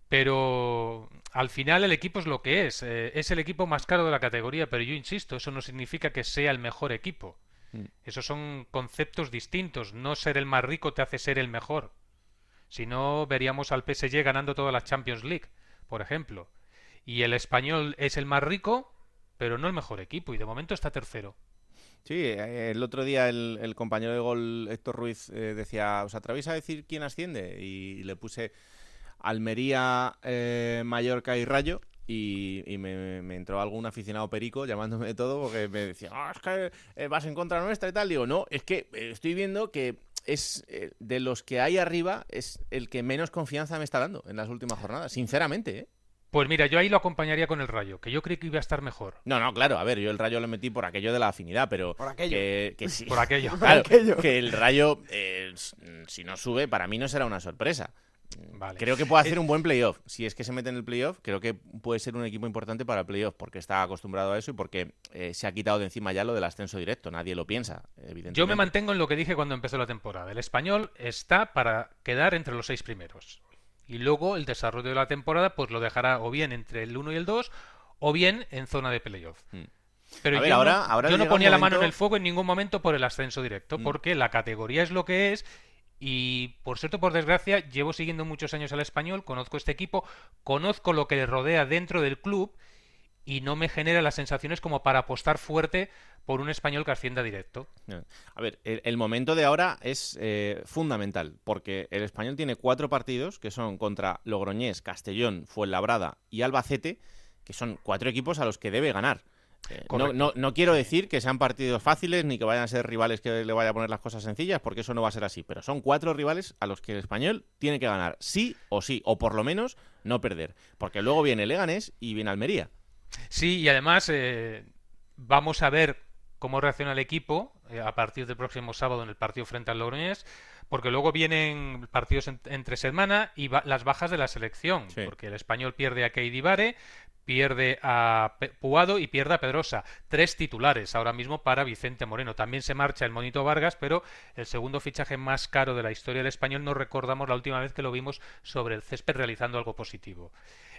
Pero al final el equipo es lo que es. Eh, es el equipo más caro de la categoría, pero yo insisto, eso no significa que sea el mejor equipo. Mm. Esos son conceptos distintos. No ser el más rico te hace ser el mejor. Si no, veríamos al PSG ganando toda la Champions League, por ejemplo. Y el español es el más rico, pero no el mejor equipo, y de momento está tercero. Sí, eh, el otro día el, compañero de gol Héctor Ruiz eh, decía, ¿os atrevéis a decir quién asciende? Y le puse Almería, eh, Mallorca y Rayo. Y, me, entró algún aficionado perico llamándome de todo porque me decía, ah, es que vas en contra nuestra y tal. Digo, no, es que estoy viendo que es de los que hay arriba es el que menos confianza me está dando en las últimas jornadas, sinceramente, ¿eh? Pues mira, yo ahí lo acompañaría con el Rayo, que yo creí que iba a estar mejor. No, no, claro, a ver, yo el Rayo lo metí por aquello de la afinidad, pero por aquello. Que, sí. por aquello. Claro, que el Rayo, eh, si no sube, para mí no será una sorpresa. Vale. Creo que puede hacer un buen playoff. Si es que se mete en el playoff, creo que puede ser un equipo importante para el playoff, porque está acostumbrado a eso y porque eh, se ha quitado de encima ya lo del ascenso directo. Nadie lo piensa, evidentemente. Yo me mantengo en lo que dije cuando empezó la temporada. El español está para quedar entre los seis primeros. Y luego el desarrollo de la temporada pues lo dejará o bien entre el 1 y el 2 o bien en zona de playoff. Hmm. Pero yo, ahora, no, ahora yo no ponía la mano en el fuego en ningún momento por el ascenso directo, hmm. porque la categoría es lo que es y por cierto, por desgracia, llevo siguiendo muchos años al español, conozco este equipo, conozco lo que le rodea dentro del club y no me genera las sensaciones como para apostar fuerte por un español que ascienda directo. A ver, el, momento de ahora es eh, fundamental, porque el español tiene cuatro partidos que son contra Logroñés, Castellón, Fuenlabrada y Albacete, que son cuatro equipos a los que debe ganar. Eh, no, no, quiero decir que sean partidos fáciles ni que vayan a ser rivales que le vaya a poner las cosas sencillas, porque eso no va a ser así. Pero son cuatro rivales a los que el español tiene que ganar, sí o sí, o por lo menos no perder. Porque luego viene Leganés y viene Almería. Sí, y además eh, vamos a ver cómo reacciona el equipo eh, a partir del próximo sábado en el partido frente al Logroñés, porque luego vienen partidos entre semana y las bajas de la selección, porque el español pierde a Keidibare, pierde a Puado y pierde a Pedrosa. Tres titulares ahora mismo para Vicente Moreno. También se marcha el Monito Vargas, pero el segundo fichaje más caro de la historia del español no recordamos la última vez que lo vimos sobre el césped realizando algo positivo.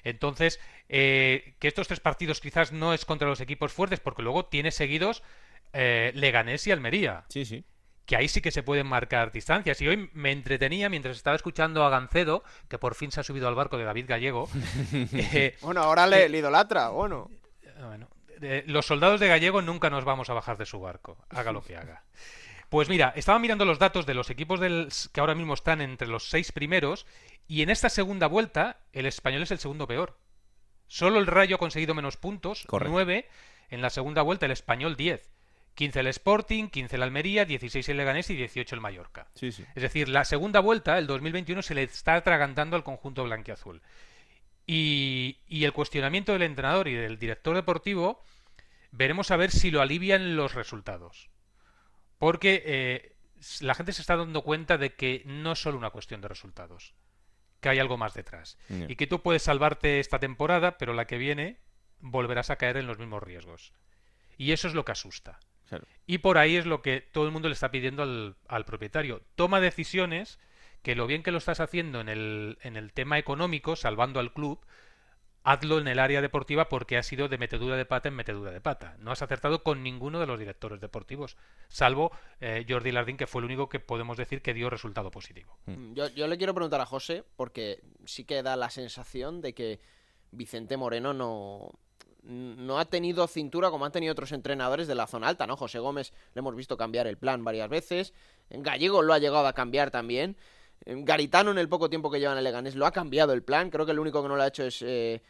Entonces, eh, que estos tres partidos quizás no es contra los equipos fuertes, porque luego tiene seguidos eh, Leganés y Almería. Sí, sí que ahí sí que se pueden marcar distancias. Y hoy me entretenía mientras estaba escuchando a Gancedo, que por fin se ha subido al barco de David Gallego. Eh, bueno, ahora le, idolatra, bueno. bueno los soldados de Gallego nunca nos vamos a bajar de su barco, haga lo que haga. Pues mira, estaba mirando los datos de los equipos del, que ahora mismo están entre los seis primeros y en esta segunda vuelta el español es el segundo peor. Solo el Rayo ha conseguido menos puntos, nueve. En la segunda vuelta el español 10. 15 el Sporting, 15 el Almería, 16 el Leganés y 18 el Mallorca. Es decir, la segunda vuelta, el 2021, se le está atragantando al conjunto blanquiazul. Y, y el cuestionamiento del entrenador y del director deportivo, veremos a ver si lo alivian los resultados. Porque eh, la gente se está dando cuenta de que no es solo una cuestión de resultados, que hay algo más detrás. Y que tú puedes salvarte esta temporada, pero la que viene volverás a caer en los mismos riesgos. Y eso es lo que asusta. Y por ahí es lo que todo el mundo le está pidiendo al, propietario. Toma decisiones que lo bien que lo estás haciendo en el, en el tema económico, salvando al club, hazlo en el área deportiva porque ha sido de metedura de pata en metedura de pata. No has acertado con ninguno de los directores deportivos, salvo eh, Jordi Lardín, que fue el único que podemos decir que dio resultado positivo. Mm, yo, yo le quiero preguntar a José, porque sí que da la sensación de que Vicente Moreno no, no ha tenido cintura como han tenido otros entrenadores de la zona alta, ¿no? José Gómez le hemos visto cambiar el plan varias veces, Gallego lo ha llegado a cambiar también, Garitano en el poco tiempo que lleva en el Leganés lo ha cambiado el plan, creo que el único que no lo ha hecho es eh,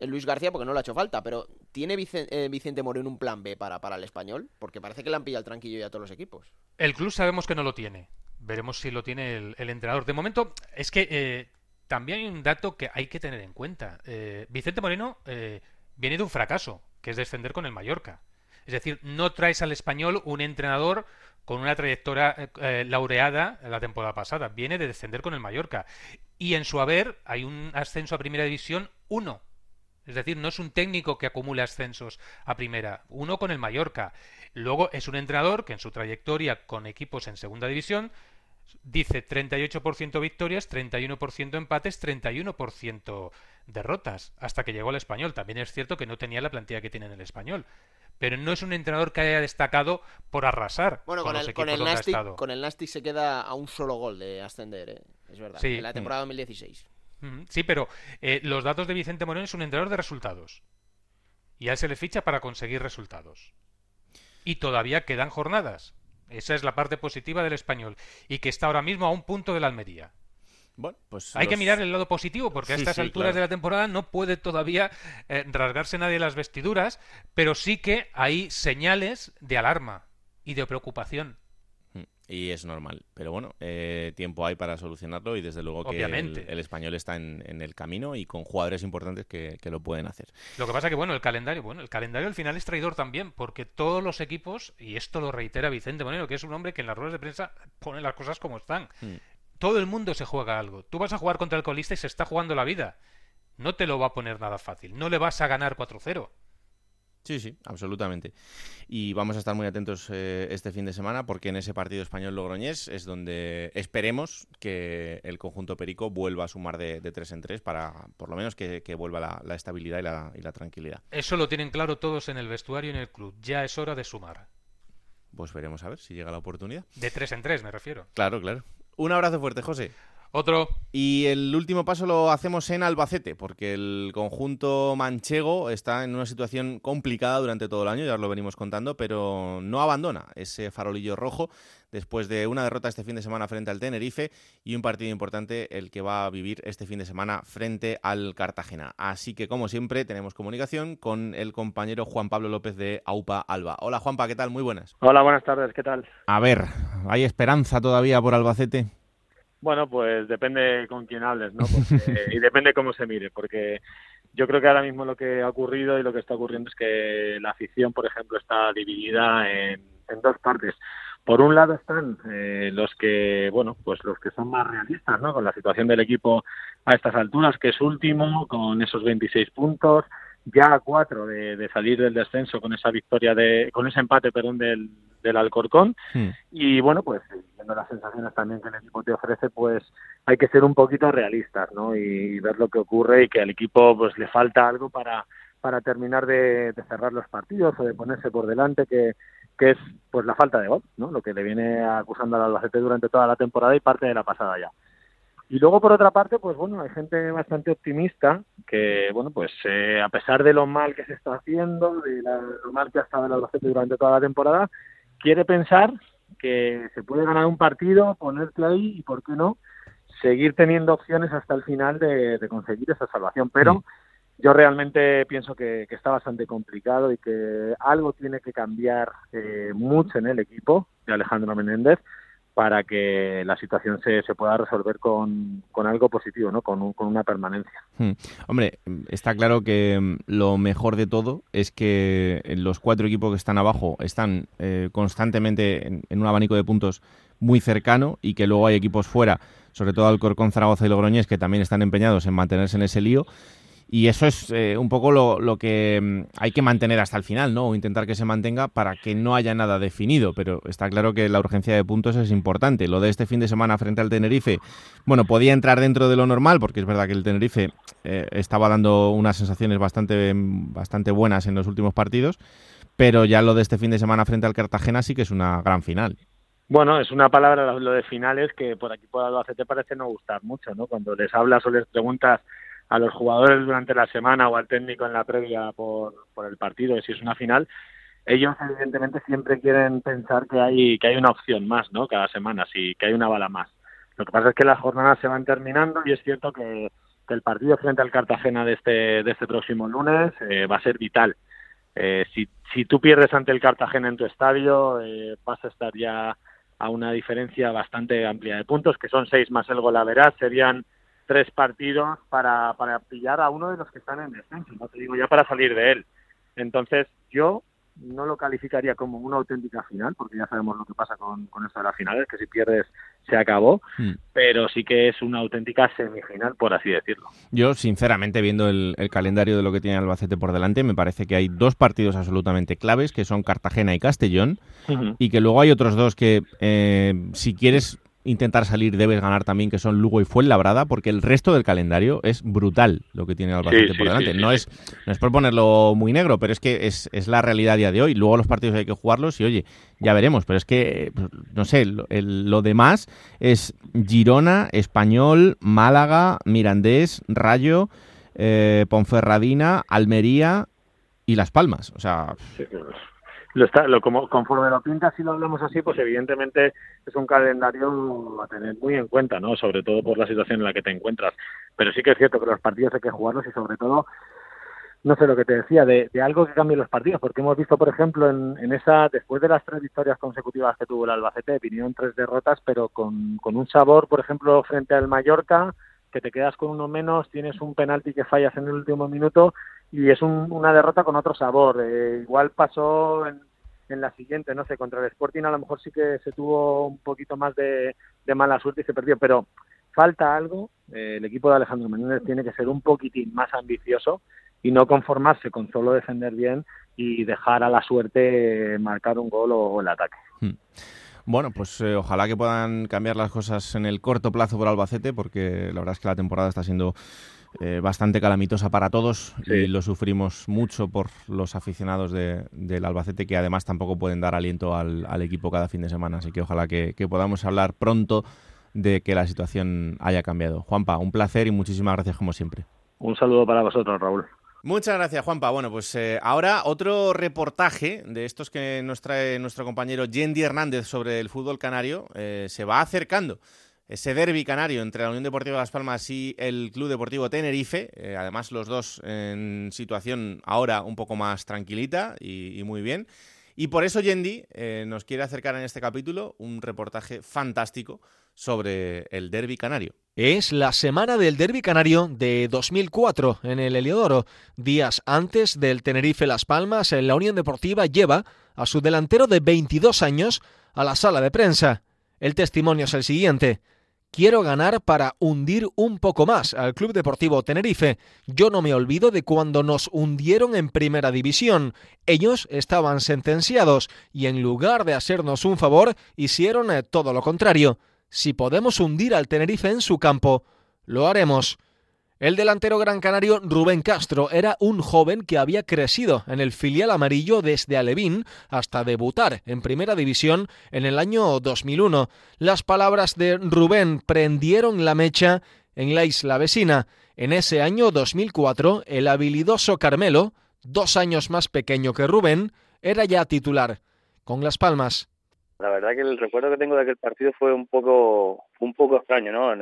Luis García porque no le ha hecho falta, pero ¿tiene Vicente, eh, Vicente Moreno un plan B para, para el español? Porque parece que le han pillado el tranquillo ya a todos los equipos. El club sabemos que no lo tiene, veremos si lo tiene el, entrenador. De momento, es que eh, también hay un dato que hay que tener en cuenta. Vicente Moreno viene de un fracaso, que es descender con el Mallorca. Es decir, no traes al español un entrenador con una trayectoria eh, eh, laureada la temporada pasada. Viene de descender con el Mallorca. Y en su haber hay un ascenso a primera división uno. Es decir, no es un técnico que acumule ascensos a primera, uno con el Mallorca. Luego es un entrenador que en su trayectoria con equipos en segunda división dice 38% victorias, 31% empates, 31% derrotas, hasta que llegó al español. También es cierto que no tenía la plantilla que tiene en el español. Pero no es un entrenador que haya destacado por arrasar bueno, con, el, con el Nastic, Con el Nastic se queda a un solo gol de ascender, ¿eh? es verdad, en la temporada 2016. Sí, pero eh, los datos de Vicente Moreno es un entrenador de resultados. Y a él se le ficha para conseguir resultados. Y todavía quedan jornadas. Esa es la parte positiva del español. Y que está ahora mismo a un punto de la Almería. Bueno, pues Hay que mirar el lado positivo, porque a estas alturas de la temporada no puede todavía eh, rasgarse nadie las vestiduras, pero sí que hay señales de alarma y de preocupación. Mm, y es normal. Pero bueno, eh, tiempo hay para solucionarlo y desde luego que el, español está en, el camino y con jugadores importantes que, lo pueden hacer. Lo que pasa que, bueno, el calendario, bueno, el calendario al final es traidor también, porque todos los equipos, y esto lo reitera Vicente Moreno, que es un hombre que en las ruedas de prensa pone las cosas como están. Mm. Todo el mundo se juega algo. Tú vas a jugar contra el colista y se está jugando la vida. No te lo va a poner nada fácil. No le vas a ganar 4-0. Sí, sí, absolutamente. Y vamos a estar muy atentos eh, este fin de semana porque en ese partido español logroñés es donde esperemos que el conjunto Perico vuelva a sumar de, de 3 en 3 para por lo menos que, vuelva la, estabilidad y la, y la, tranquilidad. Eso lo tienen claro todos en el vestuario y en el club. Ya es hora de sumar. Pues veremos a ver si llega la oportunidad. De 3 en 3 me refiero. Claro, claro. Un abrazo fuerte, José. Otro. Y el último paso lo hacemos en Albacete, porque el conjunto manchego está en una situación complicada durante todo el año, ya os lo venimos contando, pero no abandona ese farolillo rojo después de una derrota este fin de semana frente al Tenerife y un partido importante el que va a vivir este fin de semana frente al Cartagena. Así que, como siempre, tenemos comunicación con el compañero Juan Pablo López de AUPA Alba. Hola Juanpa, ¿qué tal? Muy buenas. Hola, buenas tardes, ¿qué tal? A ver, ¿hay esperanza todavía por Albacete? Bueno, pues depende con quién hables, ¿no? y depende cómo se mire, porque yo creo que ahora mismo lo que ha ocurrido y lo que está ocurriendo es que la afición, por ejemplo, está dividida en, dos partes. Por un lado están eh, los que, bueno, pues los que son más realistas, ¿no? Con la situación del equipo a estas alturas, que es último, con esos 26 puntos, ya a cuatro de, salir del descenso con esa victoria de, con ese empate, perdón, del, del Alcorcón. Hmm. Y bueno, pues viendo las sensaciones también que el equipo te ofrece, pues hay que ser un poquito realistas, ¿no? Y, ver lo que ocurre y que al equipo pues le falta algo para, para terminar de, cerrar los partidos o de ponerse por delante, que, que es pues la falta de gol, ¿no? Lo que le viene acusando al Albacete durante toda la temporada y parte de la pasada ya. Y luego, por otra parte, pues bueno, hay gente bastante optimista que, bueno, pues eh, a pesar de lo mal que se está haciendo, de lo mal que ha estado el Albacete durante toda la temporada, quiere pensar que se puede ganar un partido, ponerte ahí y, ¿por qué no?, seguir teniendo opciones hasta el final de, conseguir esa salvación. Pero yo realmente pienso que, está bastante complicado y que algo tiene que cambiar eh, mucho en el equipo de Alejandro Menéndez para que la situación se, se pueda resolver con, con, algo positivo, ¿no? con, con una permanencia. Hmm. Hombre, está claro que mm, lo mejor de todo es que los cuatro equipos que están abajo están eh, constantemente en, un abanico de puntos muy cercano y que luego hay equipos fuera, sobre todo Alcorcón, Zaragoza y Logroñés, que también están empeñados en mantenerse en ese lío Y eso es eh, un poco lo, lo, que mm, hay que mantener hasta el final, ¿no? O intentar que se mantenga para que no haya nada definido. Pero está claro que la urgencia de puntos es importante. Lo de este fin de semana frente al Tenerife, bueno, podía entrar dentro de lo normal, porque es verdad que el Tenerife eh, estaba dando unas sensaciones bastante, bastante buenas en los últimos partidos. Pero ya lo de este fin de semana frente al Cartagena sí que es una gran final. Bueno, es una palabra lo de finales que por aquí por Albacete parece no gustar mucho, ¿no? Cuando les hablas o les preguntas a los jugadores durante la semana o al técnico en la previa por, por el partido, si es una final, ellos evidentemente siempre quieren pensar que hay que hay una opción más, ¿no? Cada semana, sí, que hay una bala más. Lo que pasa es que las jornadas se van terminando y es cierto que, el partido frente al Cartagena de este de este próximo lunes eh, va a ser vital. Eh, si, si tú pierdes ante el Cartagena en tu estadio, eh, vas a estar ya a una diferencia bastante amplia de puntos, que son seis más el golaveras, serían tres partidos para, para pillar a uno de los que están en descenso, no te digo ya para salir de él. Entonces, yo no lo calificaría como una auténtica final, porque ya sabemos lo que pasa con, con esto de las finales, que si pierdes se acabó, mm. pero sí que es una auténtica semifinal, por así decirlo. Yo, sinceramente, viendo el, calendario de lo que tiene Albacete por delante, me parece que hay dos partidos absolutamente claves, que son Cartagena y Castellón, y que luego hay otros dos que, eh, si quieres intentar salir debes ganar también, que son Lugo y Fuenlabrada, porque el resto del calendario es brutal lo que tiene Albacete por delante. no, es, no es por ponerlo muy negro, pero es que es, es, la realidad a día de hoy. Luego los partidos hay que jugarlos y oye, ya veremos, pero es que, no sé, lo, lo demás es Girona, Español, Málaga, Mirandés, Rayo, eh, Ponferradina, Almería y Las Palmas. O sea lo está, lo, como, conforme lo pinta, si lo hablamos así, pues evidentemente es un calendario a tener muy en cuenta, ¿no? Sobre todo por la situación en la que te encuentras. Pero sí que es cierto que los partidos hay que jugarlos y sobre todo, no sé lo que te decía, de, algo que cambie los partidos, porque hemos visto, por ejemplo, en, en, esa, después de las tres victorias consecutivas que tuvo el Albacete, vinieron tres derrotas, pero con, con un sabor, por ejemplo, frente al Mallorca, que te quedas con uno menos, tienes un penalti que fallas en el último minuto y es una derrota con otro sabor. Eh, igual pasó en, la siguiente, no sé, contra el Sporting a lo mejor sí que se tuvo un poquito más de, mala suerte y se perdió, pero falta algo. Eh, el equipo de Alejandro Menéndez tiene que ser un poquitín más ambicioso y no conformarse con solo defender bien y dejar a la suerte marcar un gol o, el ataque. Hmm. Bueno, pues eh, ojalá que puedan cambiar las cosas en el corto plazo por Albacete, porque la verdad es que la temporada está siendo eh, bastante calamitosa para todos y lo sufrimos mucho por los aficionados del Albacete que además tampoco pueden dar aliento al, equipo cada fin de semana. Así que ojalá que, podamos hablar pronto de que la situación haya cambiado. Juanpa, un placer y muchísimas gracias como siempre. Un saludo para vosotros, Raúl. Muchas gracias, Juanpa. Bueno, pues eh, ahora otro reportaje de estos que nos trae nuestro compañero Yendi Hernández sobre el fútbol canario eh, se va acercando ese derby canario entre la Unión Deportiva Las Palmas y el Club Deportivo Tenerife, eh, además los dos en situación ahora un poco más tranquilita y, muy bien. Y por eso Yendi eh, nos quiere acercar en este capítulo un reportaje fantástico sobre el derby canario. Es la semana del derby canario de 2004 en el Heliodoro. Días antes del Tenerife Las Palmas, la Unión Deportiva lleva a su delantero de 22 años a la sala de prensa. El testimonio es el siguiente. Quiero ganar para hundir un poco más al Club Deportivo Tenerife. Yo no me olvido de cuando nos hundieron en Primera División. Ellos estaban sentenciados y en lugar de hacernos un favor, hicieron eh, todo lo contrario. Si podemos hundir al Tenerife en su campo, lo haremos. El delantero gran canario Rubén Castro era un joven que había crecido en el filial amarillo desde Alevín hasta debutar en Primera División en el año 2001. Las palabras de Rubén prendieron la mecha en la isla vecina. En ese año 2004, el habilidoso Carmelo, dos años más pequeño que Rubén, era ya titular. Con Las Palmas, la verdad que el recuerdo que tengo de aquel partido fue un poco un poco extraño, ¿no?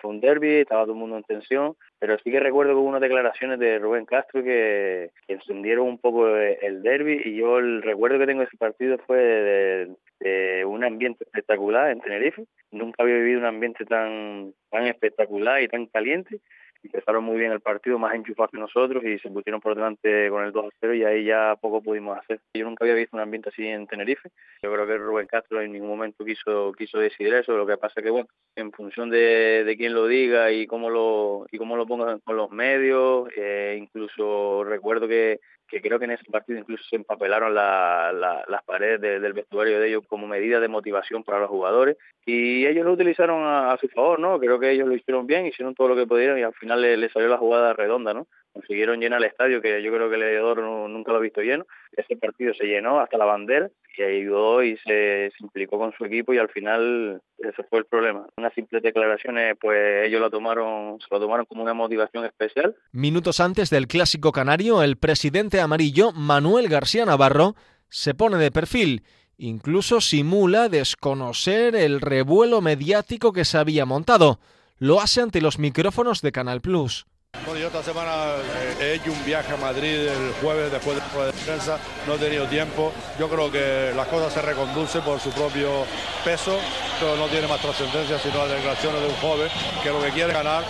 fue un derby, estaba todo el mundo en tensión, pero sí que recuerdo que unas declaraciones de Rubén Castro que, encendieron un poco el derby y yo el recuerdo que tengo de ese partido fue de, un ambiente espectacular en Tenerife. Nunca había vivido un ambiente tan, tan espectacular y tan caliente empezaron muy bien el partido, más enchufados que nosotros y se pusieron por delante con el 2 a 0 y ahí ya poco pudimos hacer. Yo nunca había visto un ambiente así en Tenerife. Yo creo que Rubén Castro en ningún momento quiso quiso decidir eso. Lo que pasa que bueno, en función de, de quién lo diga y cómo lo y cómo lo ponga con los medios, eh, incluso recuerdo que que creo que en ese partido incluso se empapelaron las paredes del vestuario de ellos como medida de motivación para los jugadores y ellos lo utilizaron a, su favor, ¿no? Creo que ellos lo hicieron bien, hicieron todo lo que pudieron y al final le, salió la jugada redonda, ¿no? Consiguieron llenar el estadio, que yo creo que el Heredor nunca lo ha visto lleno. Ese partido se llenó hasta la bandera y ayudó y se, se, implicó con su equipo y al final ese fue el problema. Unas simples declaraciones, pues ellos lo tomaron, se lo tomaron como una motivación especial. Minutos antes del clásico canario, el presidente amarillo, Manuel García Navarro, se pone de perfil. Incluso simula desconocer el revuelo mediático que se había montado. Lo hace ante los micrófonos de Canal Plus. Bueno, yo esta semana eh, he hecho un viaje a Madrid el jueves después de la defensa, no he tenido tiempo. Yo creo que las cosas se reconducen por su propio peso, pero no tiene más trascendencia sino las declaraciones de un joven que lo que quiere ganar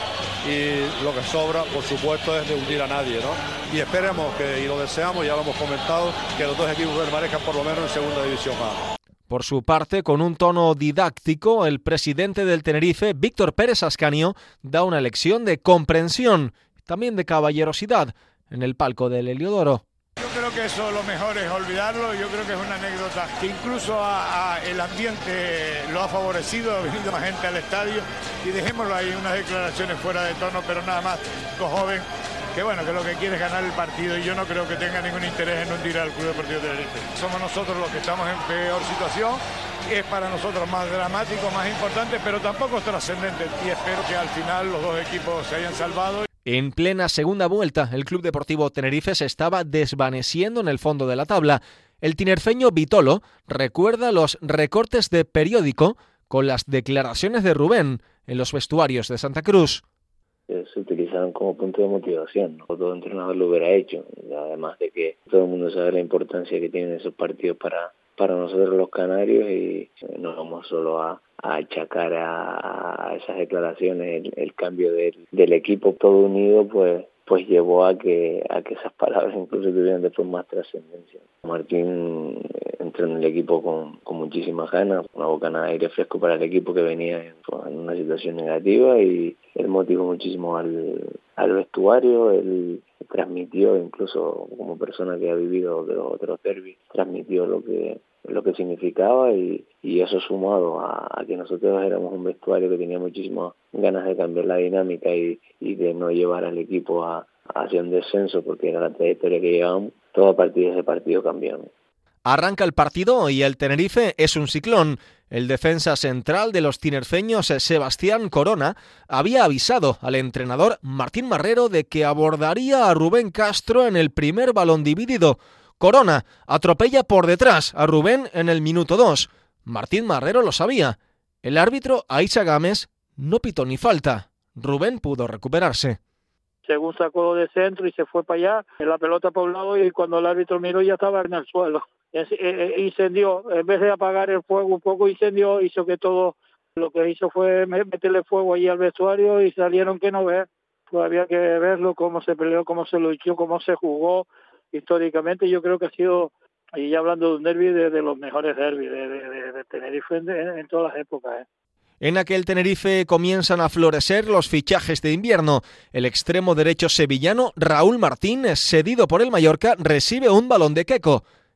y lo que sobra, por supuesto, es de hundir a nadie, ¿no? Y esperemos que, y lo deseamos, ya lo hemos comentado, que los dos equipos permanezcan por lo menos en segunda división A. Por su parte, con un tono didáctico, el presidente del Tenerife, Víctor Pérez Ascanio, da una lección de comprensión, también de caballerosidad, en el palco del Heliodoro. Yo creo que eso lo mejor es olvidarlo, yo creo que es una anécdota que incluso el ambiente lo ha favorecido, ha venido más gente al estadio y dejémoslo ahí, unas declaraciones fuera de tono, pero nada más, joven que bueno, que lo que quiere es ganar el partido y yo no creo que tenga ningún interés en hundir al Club Deportivo Tenerife. Somos nosotros los que estamos en peor situación, es para nosotros más dramático, más importante, pero tampoco es trascendente y espero que al final los dos equipos se hayan salvado. En plena segunda vuelta, el Club Deportivo Tenerife se estaba desvaneciendo en el fondo de la tabla. El tinerfeño Vitolo recuerda los recortes de periódico con las declaraciones de Rubén en los vestuarios de Santa Cruz se utilizaron como punto de motivación. ¿no? Todo entrenador lo hubiera hecho, además de que todo el mundo sabe la importancia que tienen esos partidos para, para nosotros los canarios y no vamos solo a, achacar a, esas declaraciones el, cambio del, del equipo todo unido, pues pues llevó a que a que esas palabras incluso tuvieran después más trascendencia. Martín eh, entró en el equipo con, con muchísimas ganas, una bocana de aire fresco para el equipo que venía en, una situación negativa y él motivó muchísimo al, al vestuario, él transmitió incluso como persona que ha vivido de los otros derbis, transmitió lo que lo que significaba y, y eso sumado a, que nosotros éramos un vestuario que tenía muchísimas ganas de cambiar la dinámica y, y de no llevar al equipo a, hacia un descenso porque era la trayectoria que llevábamos, todo a partir de ese partido cambió. Arranca el partido y el Tenerife es un ciclón. El defensa central de los tinerfeños, Sebastián Corona, había avisado al entrenador Martín Marrero de que abordaría a Rubén Castro en el primer balón dividido. Corona atropella por detrás a Rubén en el minuto 2. Martín Marrero lo sabía. El árbitro, Aisha Gámez, no pitó ni falta. Rubén pudo recuperarse. Según sacó de centro y se fue para allá, en la pelota por un lado y cuando el árbitro miró ya estaba en el suelo. Eh, eh, incendió, en vez de apagar el fuego un poco, incendió, hizo que todo lo que hizo fue meterle fuego allí al vestuario y salieron que no ver. Pues había que verlo, cómo se peleó, cómo se luchó, cómo se jugó. Históricamente yo creo que ha sido, y ya hablando de un derby, de, los mejores derbis de, de, de Tenerife en, en, todas las épocas. ¿eh? En aquel Tenerife comienzan a florecer los fichajes de invierno. El extremo derecho sevillano Raúl Martín, cedido por el Mallorca, recibe un balón de queco.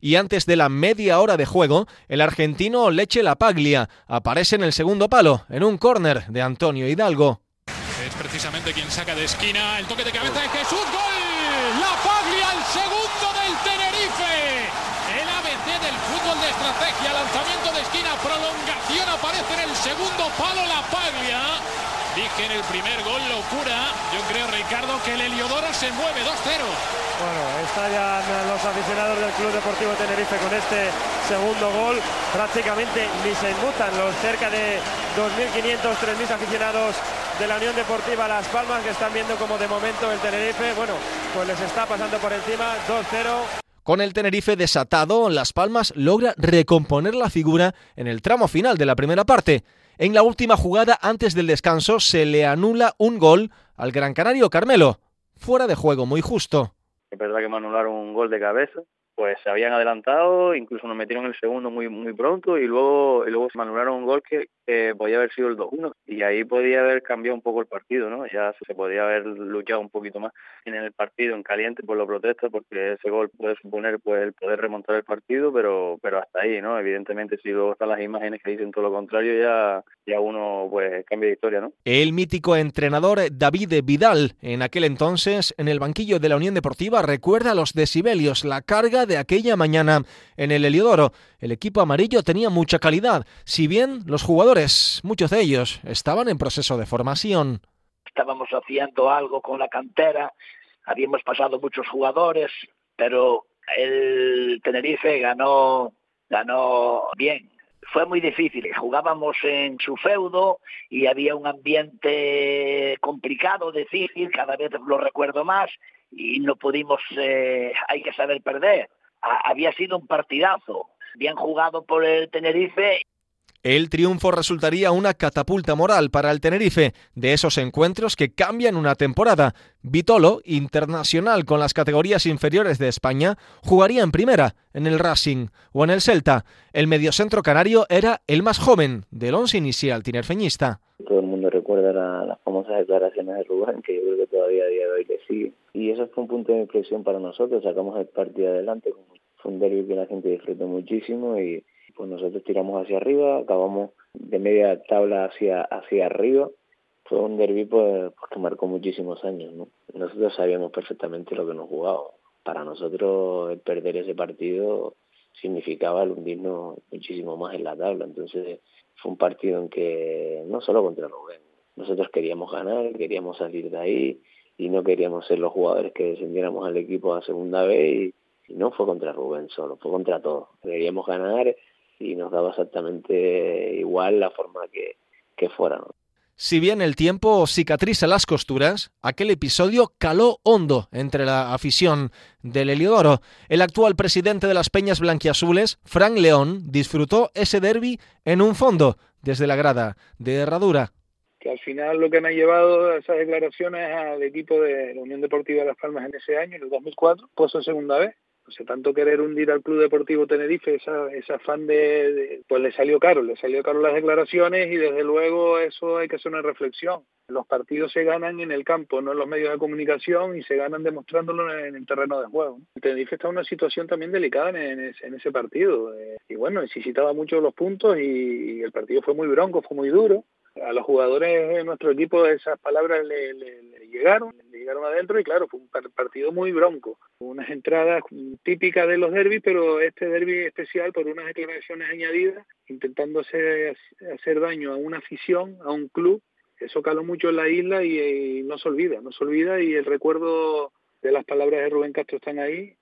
y antes de la media hora de juego, el argentino Leche La Paglia aparece en el segundo palo, en un córner de Antonio Hidalgo. Es precisamente quien saca de esquina el toque de cabeza de Jesús. ¡Gol! La Paglia, el segundo del Tenerife. El ABC del fútbol de estrategia, lanzamiento de esquina, prolongación aparece en el segundo palo La Paglia Dije en el primer gol, locura. Yo creo, Ricardo, que el Heliodoro se mueve 2-0. Bueno, estallan los aficionados del Club Deportivo Tenerife con este segundo gol. Prácticamente ni se inmutan los cerca de 2.500, 3.000 aficionados de la Unión Deportiva Las Palmas que están viendo como de momento el Tenerife, bueno, pues les está pasando por encima 2-0. Con el Tenerife desatado, Las Palmas logra recomponer la figura en el tramo final de la primera parte. En la última jugada antes del descanso se le anula un gol al Gran Canario Carmelo. Fuera de juego, muy justo. Es verdad que me anularon un gol de cabeza, pues se habían adelantado, incluso nos metieron el segundo muy muy pronto y luego y luego se anularon un gol que podía haber sido el 2-1 y ahí podía haber cambiado un poco el partido, ¿no? Ya se podía haber luchado un poquito más en el partido en caliente por lo protesto porque ese gol puede suponer pues el poder remontar el partido, pero pero hasta ahí, ¿no? Evidentemente si luego están las imágenes que dicen todo lo contrario ya ya uno pues cambia de historia, ¿no? El mítico entrenador David Vidal en aquel entonces en el banquillo de la Unión Deportiva recuerda los decibelios, la carga de aquella mañana en el Heliodoro. El equipo amarillo tenía mucha calidad, si bien los jugadores, muchos de ellos, estaban en proceso de formación. Estábamos haciendo algo con la cantera, habíamos pasado muchos jugadores, pero el Tenerife ganó, ganó bien. Fue muy difícil, jugábamos en su feudo y había un ambiente complicado, difícil, cada vez lo recuerdo más y no pudimos, eh, hay que saber perder había sido un partidazo, bien jugado por el Tenerife. El triunfo resultaría una catapulta moral para el Tenerife de esos encuentros que cambian una temporada. Vitolo, internacional con las categorías inferiores de España, jugaría en primera, en el Racing o en el Celta. El mediocentro canario era el más joven del once inicial tinerfeñista. Todo el mundo recuerda las famosas declaraciones de Rubén, que yo creo que todavía a día de hoy le sigue. Y eso fue un punto de inflexión para nosotros, sacamos el partido adelante. Fue un derby que la gente disfrutó muchísimo y pues nosotros tiramos hacia arriba, acabamos de media tabla hacia, hacia arriba. Fue un derby pues, pues, que marcó muchísimos años. ¿no? Nosotros sabíamos perfectamente lo que nos jugaba. Para nosotros el perder ese partido significaba el hundirnos muchísimo más en la tabla. Entonces fue un partido en que no solo contra Rubén, nosotros queríamos ganar, queríamos salir de ahí y no queríamos ser los jugadores que descendiéramos al equipo a segunda vez y, no fue contra Rubén solo, fue contra todos. Queríamos ganar y nos daba exactamente igual la forma que, que fuera. Si bien el tiempo cicatriza las costuras, aquel episodio caló hondo entre la afición del Heliodoro. El actual presidente de las Peñas Blanquiazules, Frank León, disfrutó ese derby en un fondo, desde la grada de Herradura. Que al final lo que me ha llevado a esas declaraciones al equipo de la Unión Deportiva de Las Palmas en ese año, en el 2004, pues en segunda vez o sea, tanto querer hundir al Club Deportivo Tenerife, esa, esa afán de, pues le salió caro, le salió caro las declaraciones y desde luego eso hay que hacer una reflexión. Los partidos se ganan en el campo, no en los medios de comunicación y se ganan demostrándolo en el terreno de juego. El Tenerife está en una situación también delicada en, ese, partido eh, y bueno, necesitaba mucho los puntos y el partido fue muy bronco, fue muy duro a los jugadores de nuestro equipo esas palabras le llegaron adentro y claro, fue un partido muy bronco. Unas entradas típicas de los derbis, pero este derby especial por unas declaraciones añadidas, intentando hacer, hacer daño a una afición, a un club. Eso caló mucho en la isla y no se olvida, no se olvida y el recuerdo de las palabras de Rubén Castro están ahí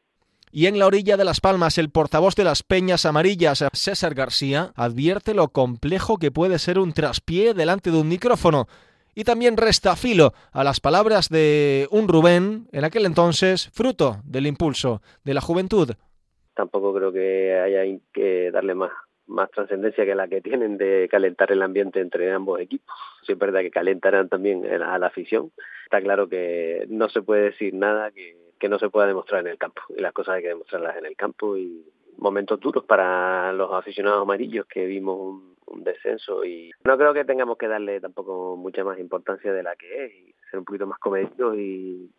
y en la orilla de Las Palmas, el portavoz de las Peñas Amarillas, César García, advierte lo complejo que puede ser un traspié delante de un micrófono. Y también resta filo a las palabras de un Rubén, en aquel entonces fruto del impulso de la juventud. Tampoco creo que haya que darle más, más trascendencia que la que tienen de calentar el ambiente entre ambos equipos. Sí es verdad que calentarán también a la afición. Está claro que no se puede decir nada que que no se pueda demostrar en el campo. Y las cosas hay que demostrarlas en el campo y momentos duros para los aficionados amarillos que vimos descenso y no creo que tengamos que darle tampoco mucha más importancia de la que es y ser un poquito más comedidos y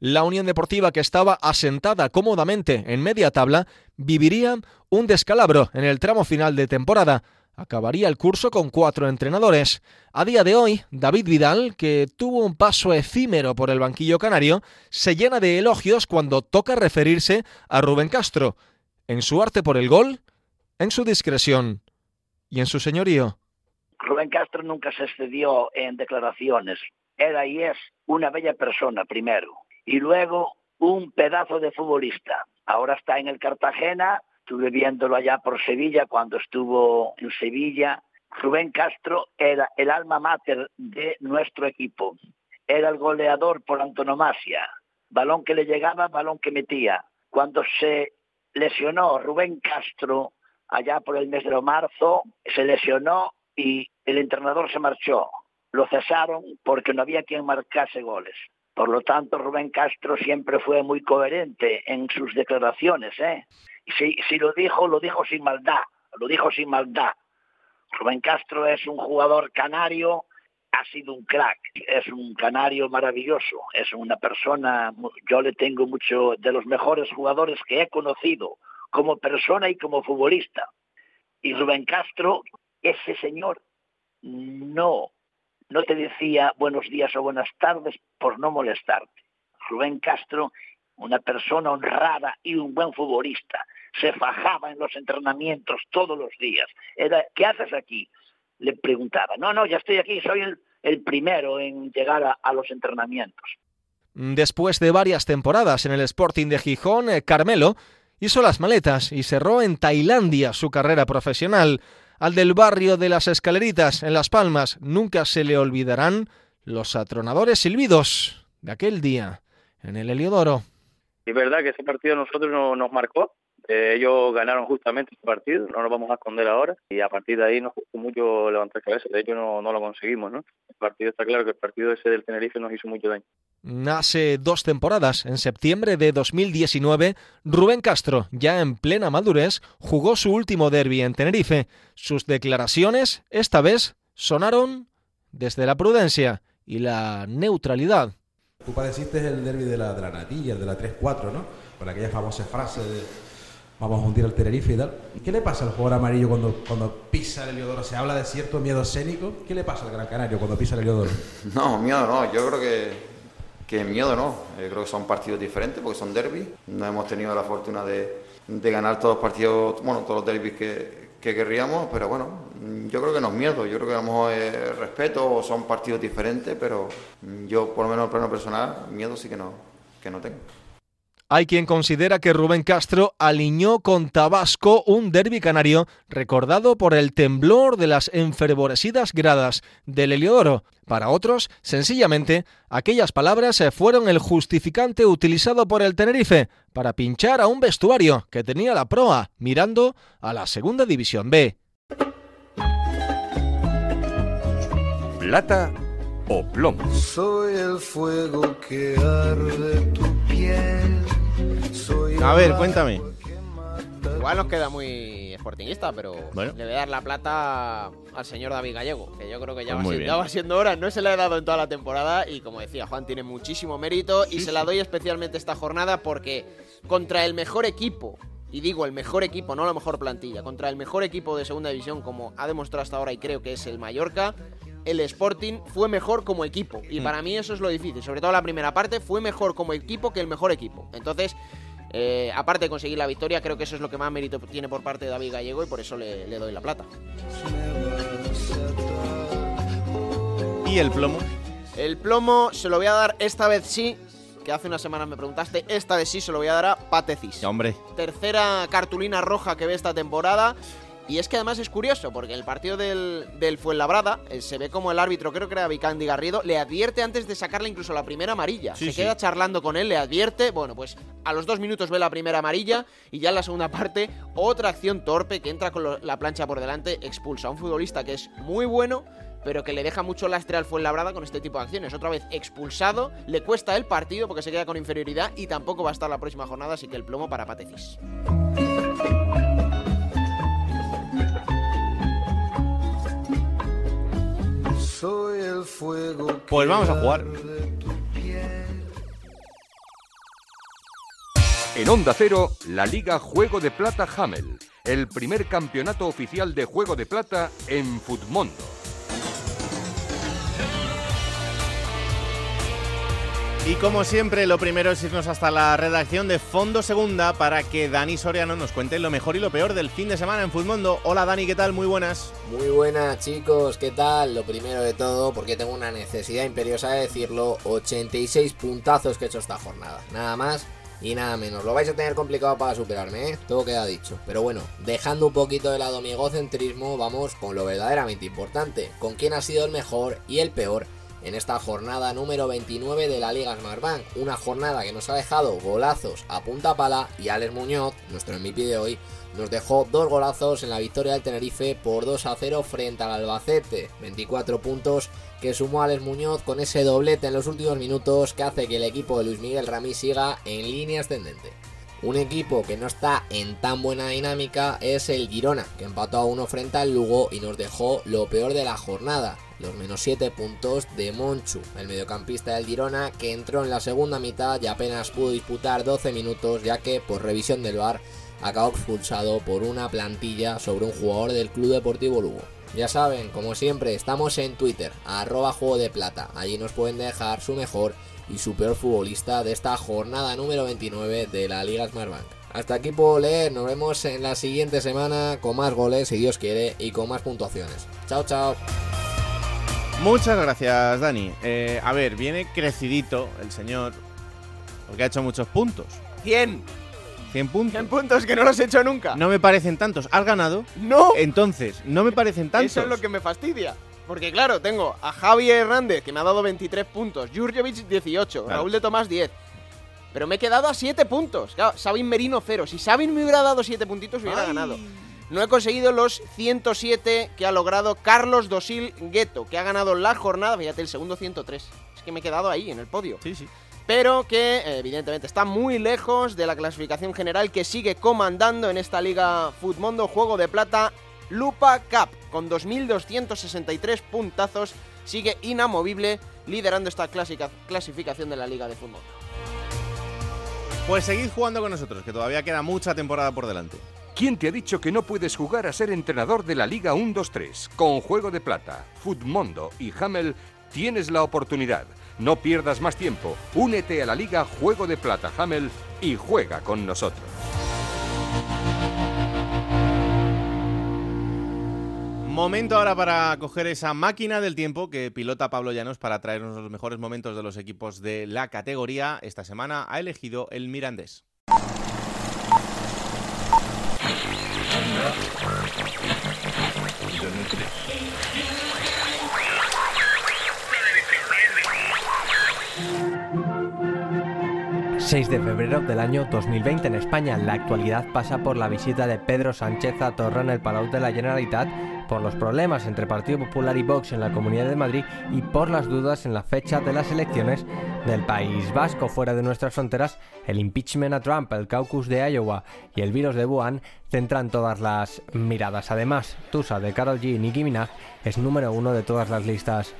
la Unión Deportiva, que estaba asentada cómodamente en media tabla, viviría un descalabro en el tramo final de temporada. Acabaría el curso con cuatro entrenadores. A día de hoy, David Vidal, que tuvo un paso efímero por el banquillo canario, se llena de elogios cuando toca referirse a Rubén Castro, en su arte por el gol, en su discreción en su señorío. Rubén Castro nunca se excedió en declaraciones. Era y es una bella persona, primero. Y luego, un pedazo de futbolista. Ahora está en el Cartagena, estuve viéndolo allá por Sevilla cuando estuvo en Sevilla. Rubén Castro era el alma mater de nuestro equipo. Era el goleador por antonomasia. Balón que le llegaba, balón que metía. Cuando se lesionó Rubén Castro, allá por el mes de marzo, se lesionó y el entrenador se marchó. Lo cesaron porque no había quien marcase goles. Por lo tanto, Rubén Castro siempre fue muy coherente en sus declaraciones. ¿eh? Si, si lo dijo, lo dijo sin maldad, lo dijo sin maldad. Rubén Castro es un jugador canario, ha sido un crack, es un canario maravilloso, es una persona, yo le tengo mucho de los mejores jugadores que he conocido como persona y como futbolista. Y Rubén Castro, ese señor, no no te decía buenos días o buenas tardes por no molestarte. Rubén Castro, una persona honrada y un buen futbolista, se fajaba en los entrenamientos todos los días. ¿qué haces aquí? Le preguntaba. No, no, ya estoy aquí, soy el, primero en llegar a, los entrenamientos. Después de varias temporadas en el Sporting de Gijón, eh, Carmelo hizo las maletas y cerró en Tailandia su carrera profesional al del barrio de las Escaleritas, en Las Palmas. Nunca se le olvidarán los atronadores silbidos de aquel día en el Heliodoro. Es verdad que ese partido a nosotros nos marcó. Eh, ellos ganaron justamente ese partido, no nos vamos a esconder ahora, y a partir de ahí nos costó mucho levantar cabeza. De hecho, no, no lo conseguimos, ¿no? El partido está claro que el partido ese del Tenerife nos hizo mucho daño. Hace dos temporadas, en septiembre de 2019, Rubén Castro, ya en plena madurez, jugó su último derby en Tenerife. Sus declaraciones, esta vez, sonaron desde la prudencia y la neutralidad. Tú padeciste el derby de la, de la natilla, de la 3-4, ¿no? Con aquella famosa frase de vamos a hundir al Tenerife y tal. ¿Qué le pasa al jugador amarillo cuando, cuando pisa el Heliodoro? ¿Se habla de cierto miedo escénico? ¿Qué le pasa al Gran Canario cuando pisa el Heliodoro? No, miedo no. Yo creo que que miedo no, yo creo que son partidos diferentes porque son derbis, no hemos tenido la fortuna de, ganar todos los partidos, bueno, todos los derbis que, querríamos, pero bueno, yo creo que no es miedo, yo creo que a lo mejor es respeto o son partidos diferentes, pero yo por lo menos en plano personal, miedo sí que no, que no tengo. Hay quien considera que Rubén Castro aliñó con Tabasco un derbi canario recordado por el temblor de las enfervorecidas gradas del Heliodoro. Para otros, sencillamente, aquellas palabras fueron el justificante utilizado por el Tenerife para pinchar a un vestuario que tenía la proa mirando a la Segunda División B. Plata o plomo. Soy el fuego que arde tu piel. A ver, cuéntame. Igual nos queda muy sportingista, pero le voy a dar la plata al señor David Gallego, que yo creo que ya, pues va, siendo, hora. No se le ha dado en toda la temporada y como decía Juan, tiene muchísimo mérito y se la doy especialmente esta jornada porque contra el mejor equipo, y digo el mejor equipo, no la mejor plantilla, contra el mejor equipo de segunda división como ha demostrado hasta ahora y creo que es el Mallorca, el Sporting fue mejor como equipo. Y mm. para mí eso es lo difícil. Sobre todo la primera parte fue mejor como equipo que el mejor equipo. Entonces, eh, aparte de conseguir la victoria, creo que eso es lo que más mérito tiene por parte de David Gallego y por eso le, le doy la plata. ¿Y el plomo? El plomo se lo voy a dar esta vez sí, que hace unas semanas me preguntaste, esta vez sí se lo voy a dar a Patecis. hombre. Tercera cartulina roja que ve esta temporada y es que además es curioso, porque el partido del, del Fuenlabrada eh, se ve como el árbitro, creo que era Vicandi Garrido, le advierte antes de sacarle incluso la primera amarilla. se queda charlando con él, le advierte, bueno, pues a los dos minutos ve la primera amarilla y ya en la segunda parte otra acción torpe que entra con la plancha por delante, expulsa a un futbolista que es muy bueno, pero que le deja mucho lastre al Fuenlabrada con este tipo de acciones. Otra vez expulsado, le cuesta el partido porque se queda con inferioridad y tampoco va a estar la próxima jornada, así que el plomo para Patecis. Pues vamos a jugar. En Onda Cero, la Liga Juego de Plata Hamel, el primer campeonato oficial de Juego de Plata en Futmundo. Y como siempre, lo primero es irnos hasta la redacción de Fondo Segunda para que Dani Soriano nos cuente lo mejor y lo peor del fin de semana en Futmundo. Hola Dani, ¿qué tal? Muy buenas. Muy buenas chicos, ¿qué tal? Lo primero de todo, porque tengo una necesidad imperiosa de decirlo, 86 puntazos que he hecho esta jornada. Nada más y nada menos. Lo vais a tener complicado para superarme, ¿eh? Todo queda dicho. Pero bueno, dejando un poquito de lado mi egocentrismo, vamos con lo verdaderamente importante. Con quién ha sido el mejor y el peor en esta jornada número 29 de la Liga Smartbank. Una jornada que nos ha dejado golazos a punta pala y Alex Muñoz, nuestro MVP de hoy, nos dejó dos golazos en la victoria del Tenerife por 2 a 0 frente al Albacete. 24 puntos que sumó Alex Muñoz con ese doblete en los últimos minutos que hace que el equipo de Luis Miguel Ramí siga en línea ascendente. Un equipo que no está en tan buena dinámica es el Girona, que empató a uno frente al Lugo y nos dejó lo peor de la jornada, los menos 7 puntos de Monchu, el mediocampista del Girona, que entró en la segunda mitad y apenas pudo disputar 12 minutos, ya que por revisión del VAR acabó expulsado por una plantilla sobre un jugador del Club Deportivo Lugo. Ya saben, como siempre, estamos en Twitter, arroba juego de plata. Allí nos pueden dejar su mejor y su peor futbolista de esta jornada número 29 de la Liga Smartbank. Hasta aquí puedo leer, nos vemos en la siguiente semana con más goles, si Dios quiere, y con más puntuaciones. Chao, chao. Muchas gracias, Dani. Eh, a ver, viene crecidito el señor, porque ha hecho muchos puntos. 100. 100 puntos. 100 puntos que no los he hecho nunca. No me parecen tantos. ¿Has ganado? No. Entonces, no me parecen tantos. Eso es lo que me fastidia. Porque claro, tengo a Javi Hernández, que me ha dado 23 puntos, Jurjevic 18, Claro. Raúl de Tomás 10. Pero me he quedado a 7 puntos. Claro, Sabin Merino 0. Si Sabin me hubiera dado 7 puntitos, hubiera Ay. ganado. No he conseguido los 107 que ha logrado Carlos Dosil Gueto, que ha ganado la jornada, fíjate, el segundo 103. Es que me he quedado ahí, en el podio. Sí, sí. Pero que, evidentemente, está muy lejos de la clasificación general que sigue comandando en esta Liga Futmundo Juego de Plata Lupa Cup, con 2.263 puntazos, sigue inamovible liderando esta clásica- clasificación de la Liga de Fútbol. Pues seguid jugando con nosotros, que todavía queda mucha temporada por delante. ¿Quién te ha dicho que no puedes jugar a ser entrenador de la Liga 1-2-3? Con Juego de Plata, Futmundo y Hamel tienes la oportunidad. No pierdas más tiempo. Únete a la Liga Juego de Plata Hamel y juega con nosotros. Momento ahora para coger esa máquina del tiempo que pilota Pablo Llanos para traernos los mejores momentos de los equipos de la categoría. Esta semana ha elegido el Mirandés. 6 de febrero del año 2020 en España. La actualidad pasa por la visita de Pedro Sánchez a Torra en el Palau de la Generalitat, por los problemas entre Partido Popular y Vox en la Comunidad de Madrid y por las dudas en la fecha de las elecciones del País Vasco. Fuera de nuestras fronteras, el impeachment a Trump, el caucus de Iowa y el virus de Wuhan centran todas las miradas. Además, Tusa de Carol G y Nicki Minaj es número uno de todas las listas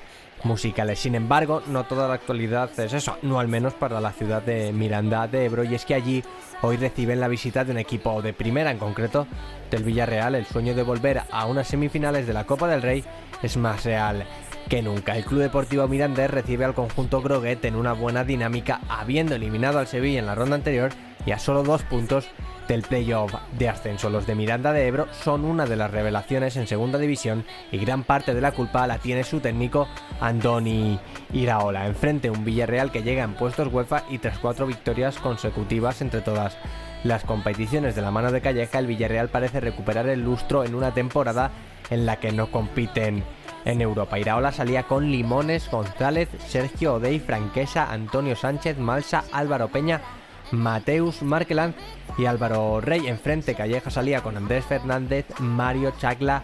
musicales. Sin embargo, no toda la actualidad es eso, no al menos para la ciudad de Miranda de Ebro, y es que allí hoy reciben la visita de un equipo de primera, en concreto del Villarreal. El sueño de volver a unas semifinales de la Copa del Rey es más real que nunca. El Club Deportivo Mirandés recibe al conjunto Groguet en una buena dinámica, habiendo eliminado al Sevilla en la ronda anterior y a solo dos puntos del playoff de ascenso. Los de Miranda de Ebro son una de las revelaciones en segunda división y gran parte de la culpa la tiene su técnico Andoni Iraola. Enfrente un Villarreal que llega en puestos UEFA y tras cuatro victorias consecutivas entre todas las competiciones de la mano de Calleja, el Villarreal parece recuperar el lustro en una temporada en la que no compiten en Europa. Iraola salía con Limones, González, Sergio Odey, Franquesa, Antonio Sánchez, Malsa, Álvaro Peña, Mateus Markeland y Álvaro Rey. Enfrente Calleja salía con Andrés Fernández, Mario Chacla,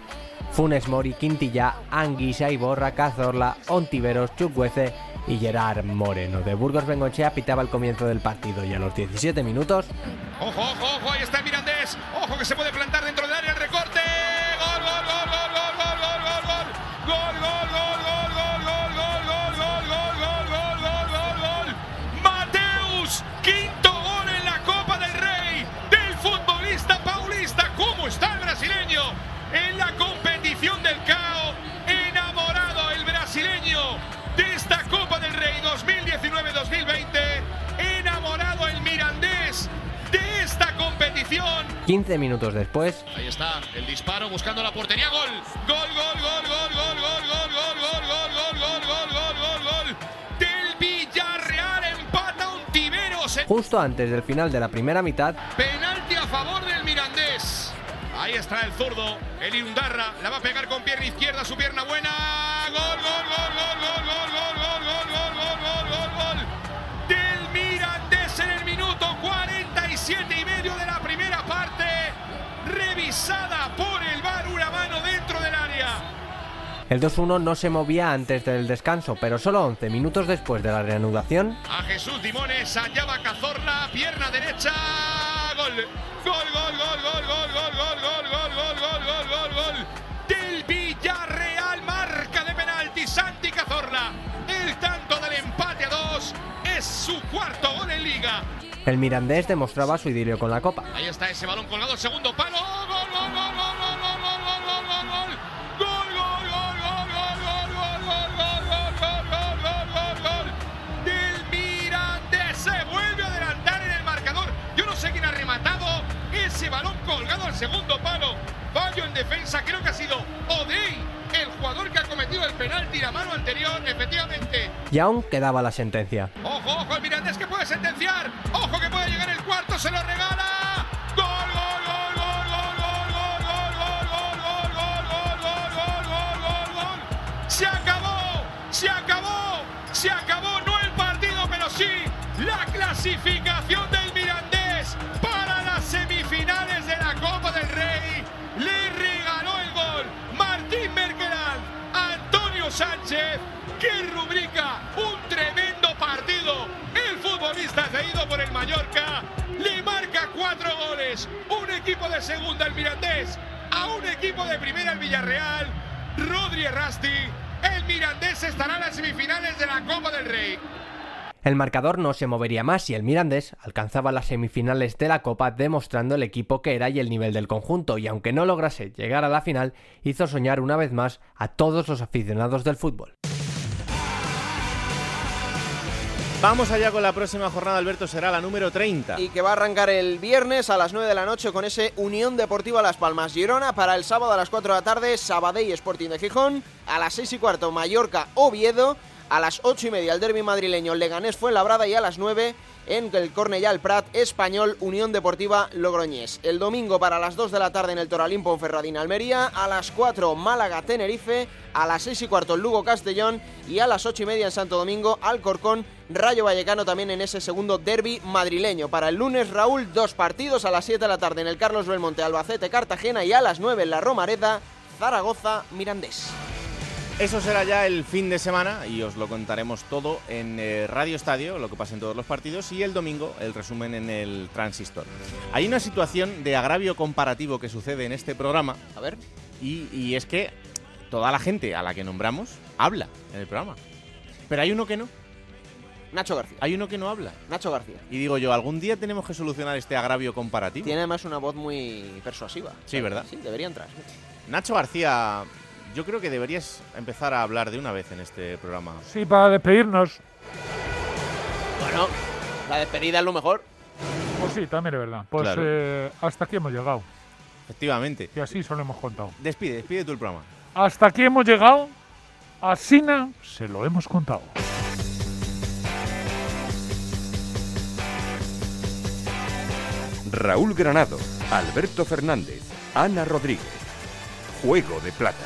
Funes Mori, Quintilla, Anguisa, Iborra, Cazorla, Ontiveros, Chukwueze y Gerard Moreno. De Burgos Bengochea pitaba el comienzo del partido y a los 17 minutos Ojo, ojo, ojo, ahí está Mirandés. Ojo que se puede plantar dentro del área el recorte. gol, gol, gol, gol, gol, gol, gol, gol, gol, gol, gol, gol, gol, gol, gol. Mateus, quinto gol en la Copa del Rey del futbolista paulista. ¿Cómo está el brasileño? En la competición del CAO, enamorado el brasileño de esta Copa del Rey 2019-2020, enamorado el mirandés de esta competición. 15 minutos después. Ahí está el disparo buscando la portería. Gol. Gol, gol, justo antes del final de la primera mitad, Penalti a favor del Mirandés. Ahí está el zurdo, el Irundarra. La va a pegar con pierna izquierda, su pierna el 2-1 no se movía antes del descanso, pero solo 11 minutos después de la reanudación, A Jesús Dimones, allá va Cazorla, pierna derecha. Gol. Gol, gol, gol, gol, gol, gol, gol, gol, gol, gol, gol, gol, gol, gol. Del Villarreal, marca de penalti, Santi Cazorla. El tanto del empate a dos es su cuarto gol en liga. el mirandés demostraba su idilio con la copa. Ahí está ese balón colgado, segundo palo. Segundo palo. Fallo en defensa, creo que ha sido Odey, el jugador que ha cometido el penalti la mano anterior, efectivamente. Y aún quedaba la sentencia. Ojo, ojo, el Mirandés que puede sentenciar. Ojo que puede llegar el cuarto, se lo regala. Gol, gol, gol, gol, gol, gol, gol, gol, gol, gol, gol, gol, gol, gol, gol, gol, gol. Se acabó, se acabó, se acabó, no el partido, pero sí la clasificación Sánchez, que rubrica un tremendo partido. El futbolista cedido por el Mallorca le marca cuatro goles. Un equipo de segunda, el Mirandés, a un equipo de primera, el Villarreal. Rodri Rasti, el Mirandés estará en las semifinales de la Copa del Rey. El marcador no se movería más y el Mirandés alcanzaba las semifinales de la Copa demostrando el equipo que era y el nivel del conjunto y aunque no lograse llegar a la final, hizo soñar una vez más a todos los aficionados del fútbol. Vamos allá con la próxima jornada, Alberto, será la número 30. y que va a arrancar el viernes a las 9 de la noche con ese Unión Deportiva Las Palmas Girona. Para el sábado a las 4 de la tarde, Sabadell Sporting de Gijón. A las 6 y cuarto, Mallorca Oviedo. A las 8 y media, el derby madrileño Leganés Fuenlabrada. Y a las 9 en el Cornellà el Prat Español Unión Deportiva Logroñés. El domingo para las 2 de la tarde en el Toralín Ponferradina Almería. A las 4 Málaga Tenerife. A las 6 y cuarto Lugo Castellón. Y a las 8 y media en Santo Domingo Alcorcón Rayo Vallecano también en ese segundo derby madrileño. Para el lunes, Raúl, dos partidos a las 7 de la tarde en el Carlos Belmonte, Albacete, Cartagena y a las 9 en la Romareda, Zaragoza, Mirandés. Eso será ya el fin de semana y os lo contaremos todo en eh, Radio Estadio, lo que pasa en todos los partidos, y el domingo el resumen en el Transistor. Hay una situación de agravio comparativo que sucede en este programa. A ver. Y, y es que toda la gente a la que nombramos habla en el programa. Pero hay uno que no. Nacho García. Hay uno que no habla. Nacho García. Y digo yo, algún día tenemos que solucionar este agravio comparativo. Tiene además una voz muy persuasiva. Sí, ¿verdad? Sí, debería entrar. Nacho García, yo creo que deberías empezar a hablar de una vez en este programa. Sí, para despedirnos. Bueno, la despedida es lo mejor. Pues sí, también es verdad. Pues Claro. eh, hasta aquí hemos llegado. Efectivamente. Y así solo hemos contado. Despide, despide tú el programa. Hasta aquí hemos llegado. A Sina se lo hemos contado. Raúl Granado, Alberto Fernández, Ana Rodríguez. Juego de Plata.